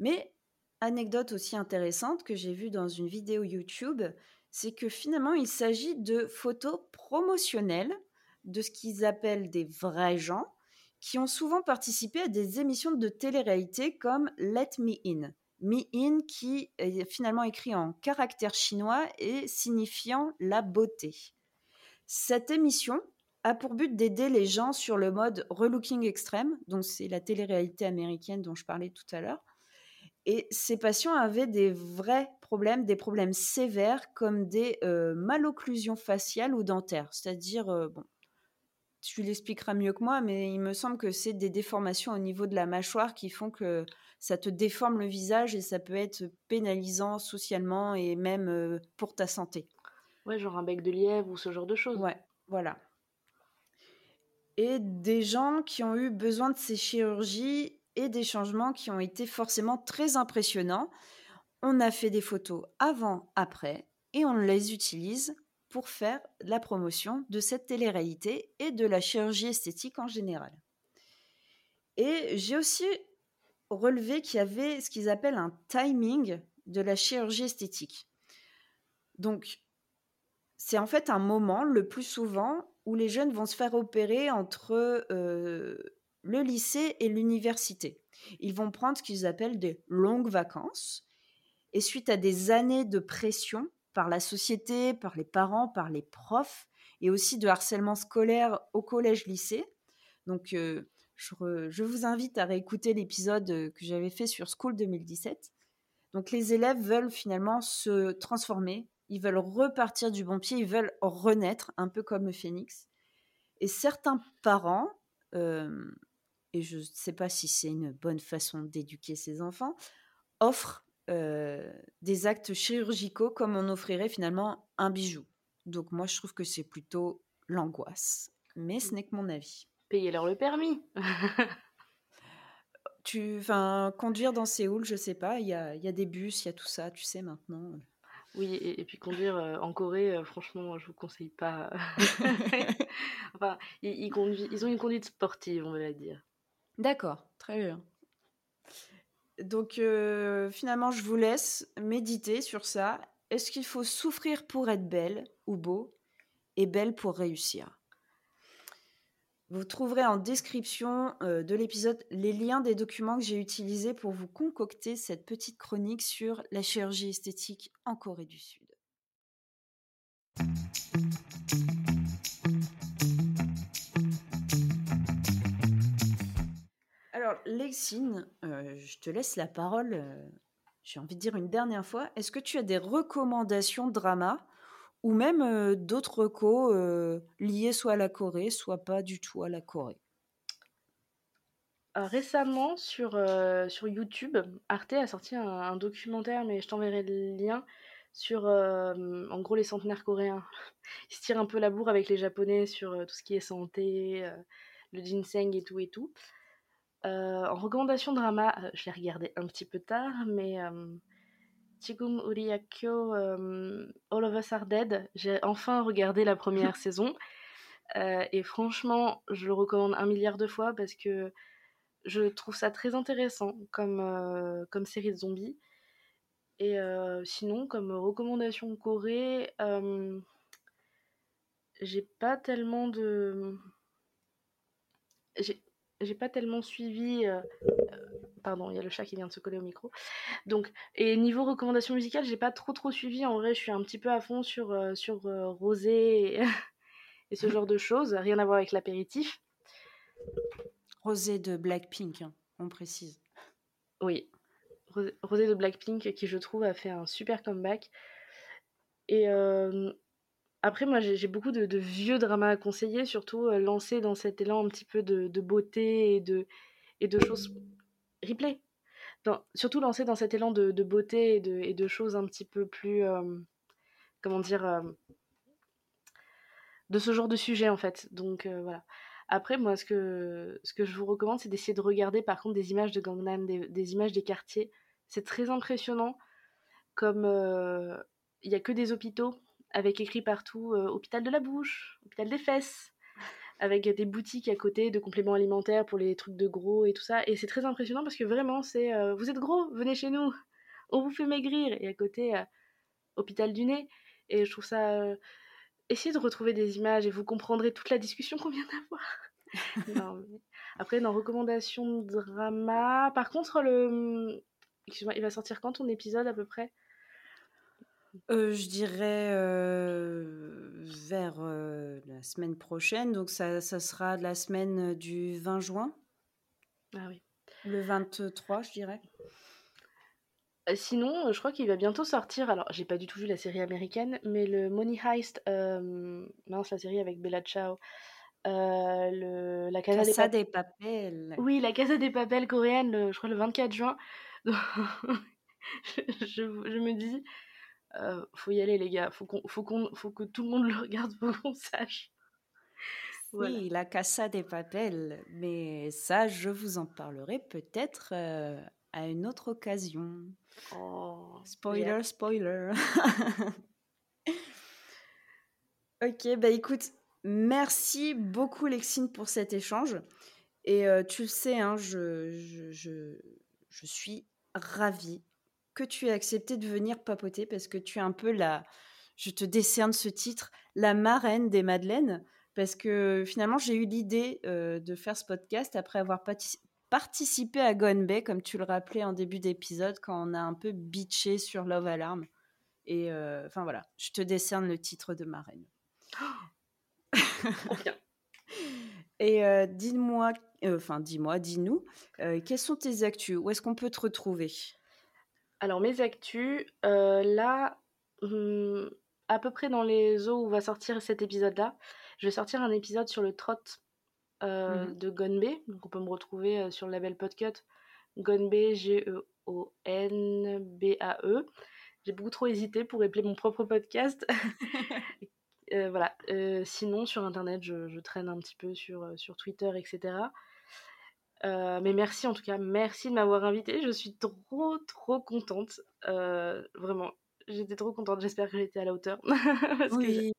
[SPEAKER 1] Mais anecdote aussi intéressante que j'ai vue dans une vidéo YouTube, c'est que finalement il s'agit de photos promotionnelles de ce qu'ils appellent des vrais gens qui ont souvent participé à des émissions de télé-réalité comme Let Me In. Me In qui est finalement écrit en caractère chinois et signifiant la beauté. Cette émission a pour but d'aider les gens sur le mode relooking extrême, donc c'est la télé-réalité américaine dont je parlais tout à l'heure. Et ces patients avaient des vrais problèmes, des problèmes sévères comme des euh, malocclusions faciales ou dentaires. C'est-à-dire, euh, bon, tu l'expliqueras mieux que moi, mais il me semble que c'est des déformations au niveau de la mâchoire qui font que ça te déforme le visage et ça peut être pénalisant socialement et même euh, pour ta santé.
[SPEAKER 2] Ouais, genre un bec de lièvre ou ce genre de choses.
[SPEAKER 1] Ouais, voilà et des gens qui ont eu besoin de ces chirurgies et des changements qui ont été forcément très impressionnants. On a fait des photos avant, après, et on les utilise pour faire la promotion de cette télé-réalité et de la chirurgie esthétique en général. Et j'ai aussi relevé qu'il y avait ce qu'ils appellent un timing de la chirurgie esthétique. Donc, c'est en fait un moment, le plus souvent, où les jeunes vont se faire opérer entre euh, le lycée et l'université. Ils vont prendre ce qu'ils appellent des longues vacances. Et suite à des années de pression par la société, par les parents, par les profs, et aussi de harcèlement scolaire au collège-lycée, donc euh, je, vous invite à réécouter l'épisode que j'avais fait sur School 2017. Donc les élèves veulent finalement se transformer, ils veulent repartir du bon pied, ils veulent renaître, un peu comme le phénix. Et certains parents, euh, et je ne sais pas si c'est une bonne façon d'éduquer ses enfants, offrent euh, des actes chirurgicaux comme on offrirait finalement un bijou. Donc moi, je trouve que c'est plutôt l'angoisse. Mais ce n'est que mon avis.
[SPEAKER 2] Payez-leur le permis.
[SPEAKER 1] tu, enfin, conduire dans Séoul, je sais pas. Il y a, y a, des bus, il y a tout ça, tu sais maintenant.
[SPEAKER 2] Oui, et, puis conduire en Corée, franchement, je vous conseille pas. enfin, ils, ils, ont une conduite sportive, on va dire.
[SPEAKER 1] D'accord, très bien. Donc, finalement, je vous laisse méditer sur ça. Est-ce qu'il faut souffrir pour être belle ou beau et belle pour réussir? Vous trouverez en description euh, de l'épisode les liens des documents que j'ai utilisés pour vous concocter cette petite chronique sur la chirurgie esthétique en Corée du Sud. Lexine, euh, je te laisse la parole. Euh, j'ai envie de dire une dernière fois. Est-ce que tu as des recommandations de drama ou même d'autres recos liés soit à la Corée, soit pas du tout à la Corée?
[SPEAKER 2] récemment, sur, sur YouTube, Arte a sorti un, documentaire, mais je t'enverrai le lien, sur en gros les centenaires coréens. Ils se tirent un peu la bourre avec les Japonais sur tout ce qui est santé, le ginseng et tout et tout. En recommandation drama, je l'ai regardé un petit peu tard, mais Chigum Uriakyo, euh, All of Us Are Dead. J'ai enfin regardé la première saison. Euh, et franchement, je le recommande un milliard de fois parce que je trouve ça très intéressant comme, euh, comme série de zombies. Et sinon, comme recommandation Corée, j'ai pas tellement de. J'ai pas tellement suivi Pardon, il y a le chat qui vient de se coller au micro. Donc, et niveau recommandation musicale, j'ai pas trop trop suivi. En vrai, je suis un petit peu à fond sur, euh, sur euh, Rosé et, ce genre de choses. Rien à voir avec l'apéritif.
[SPEAKER 1] Rosé de Blackpink, hein, on précise.
[SPEAKER 2] Oui, Rosé de Blackpink qui je trouve a fait un super comeback. Et après, moi j'ai beaucoup de, vieux dramas à conseiller, surtout lancés dans cet élan un petit peu de, beauté et de, et de choses. Replay Surtout lancés dans cet élan de, beauté et de, et de choses un petit peu plus. comment dire De ce genre de sujet en fait. Donc voilà. Après, moi, ce que, ce que je vous recommande, c'est d'essayer de regarder par contre des images de Gangnam, des, images des quartiers. C'est très impressionnant. Comme il n'y a que des hôpitaux, avec écrit partout hôpital de la bouche, hôpital des fesses, avec des boutiques à côté de compléments alimentaires pour les trucs de gros et tout ça. Et c'est très impressionnant parce que vraiment, c'est vous êtes gros, venez chez nous, on vous fait maigrir. Et à côté, hôpital du nez. Et je trouve ça essayez de retrouver des images et vous comprendrez toute la discussion qu'on vient d'avoir. Après, dans recommandation de drama. Par contre, le. Excuse-moi, il va sortir quand ton épisode à peu près?
[SPEAKER 1] Euh, je dirais euh, vers euh, la semaine prochaine. Donc, ça, ça, sera la semaine du 20 juin.
[SPEAKER 2] Ah oui.
[SPEAKER 1] Le 23, je dirais.
[SPEAKER 2] Sinon, je crois qu'il va bientôt sortir. Alors, j'ai pas du tout vu la série américaine, mais le Money Heist, mince, la série avec Bella Ciao. le,
[SPEAKER 1] la Casa, des, Papel.
[SPEAKER 2] Oui, la Casa des Papel coréenne, je crois le 24 juin. je, me dis, faut y aller, les gars. Faut, qu'on, faut, qu'on, faut que tout le monde le regarde pour qu'on sache.
[SPEAKER 1] Oui, la Casa des Papel. Mais ça, je vous en parlerai peut-être à une autre occasion.
[SPEAKER 2] Oh,
[SPEAKER 1] spoiler, spoiler. ok, bah écoute, merci beaucoup Lexine pour cet échange. Et euh, tu le sais, hein, je, je, je, suis ravie que tu aies accepté de venir papoter parce que tu es un peu la, je te décerne ce titre, la marraine des Madeleines. Parce que finalement, j'ai eu l'idée euh, de faire ce podcast après avoir participer à Gone Bay, comme tu le rappelais en début d'épisode, quand on a un peu bitché sur Love Alarm. Et euh, enfin voilà, je te décerne le titre de marraine. Et euh, dis-moi, enfin dis-moi, dis-nous, quelles sont tes actus? Où est-ce qu'on peut te retrouver?
[SPEAKER 2] Alors mes actus, là, hmm, à peu près dans les eaux où va sortir cet épisode-là, je vais sortir un épisode sur le trot euh, mmh. de Gonbe. Donc on peut me retrouver euh, sur le label Podcut. Gonbe, G-E-O-N-B-A-E. J'ai beaucoup trop hésité pour appeler mon propre podcast. Euh, voilà. sinon, sur Internet, je, traîne un petit peu sur, sur Twitter, etc. mais merci en tout cas, merci de m'avoir invité. Je suis trop, trop contente. vraiment, j'étais trop contente. J'espère que été à la hauteur.
[SPEAKER 1] oui.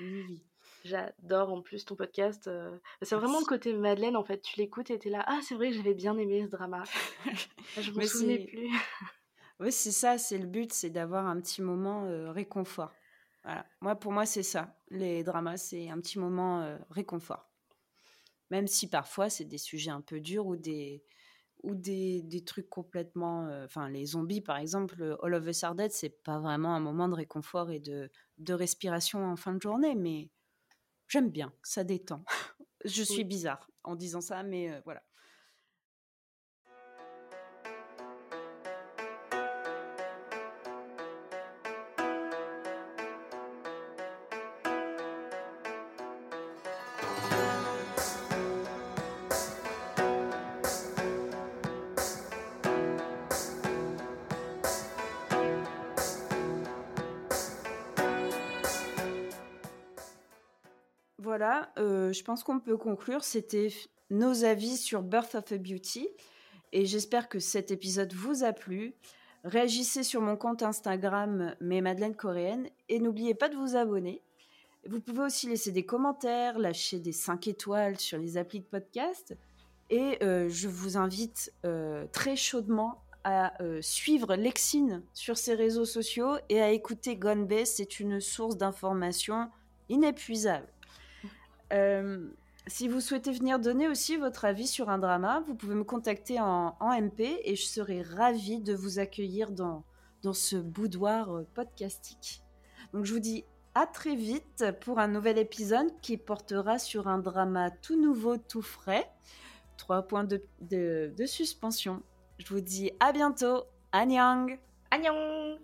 [SPEAKER 1] oui.
[SPEAKER 2] J'adore en plus ton podcast. Euh, c'est vraiment le côté Madeleine en fait. Tu l'écoutes et t'es là. Ah, c'est vrai que j'avais bien aimé ce drama. Je me souvenais plus.
[SPEAKER 1] oui, c'est ça. C'est le but, c'est d'avoir un petit moment euh, réconfort. Voilà. Moi, pour moi, c'est ça. Les dramas, c'est un petit moment euh, réconfort. Même si parfois c'est des sujets un peu durs ou des ou des, des trucs complètement. Enfin, les zombies, par exemple, All of Us Are Dead, c'est pas vraiment un moment de réconfort et de, de respiration en fin de journée, mais J'aime bien, ça détend. Je suis bizarre en disant ça, mais euh, voilà. Voilà, euh, je pense qu'on peut conclure. C'était nos avis sur Birth of a Beauty. Et j'espère que cet épisode vous a plu. Réagissez sur mon compte Instagram, mes Madeleine Coréenne. Et n'oubliez pas de vous abonner. Vous pouvez aussi laisser des commentaires, lâcher des 5 étoiles sur les applis de podcast. Et euh, je vous invite euh, très chaudement à suivre Lexine sur ses réseaux sociaux et à écouter Gone C'est une source d'information inépuisable. Euh, si vous souhaitez venir donner aussi votre avis sur un drama, vous pouvez me contacter en, MP et je serai ravie de vous accueillir dans, dans ce boudoir euh, podcastique. Donc je vous dis à très vite pour un nouvel épisode qui portera sur un drama tout nouveau, tout frais. Trois points de, de, suspension. Je vous dis à bientôt. Annyeong
[SPEAKER 2] Annyeong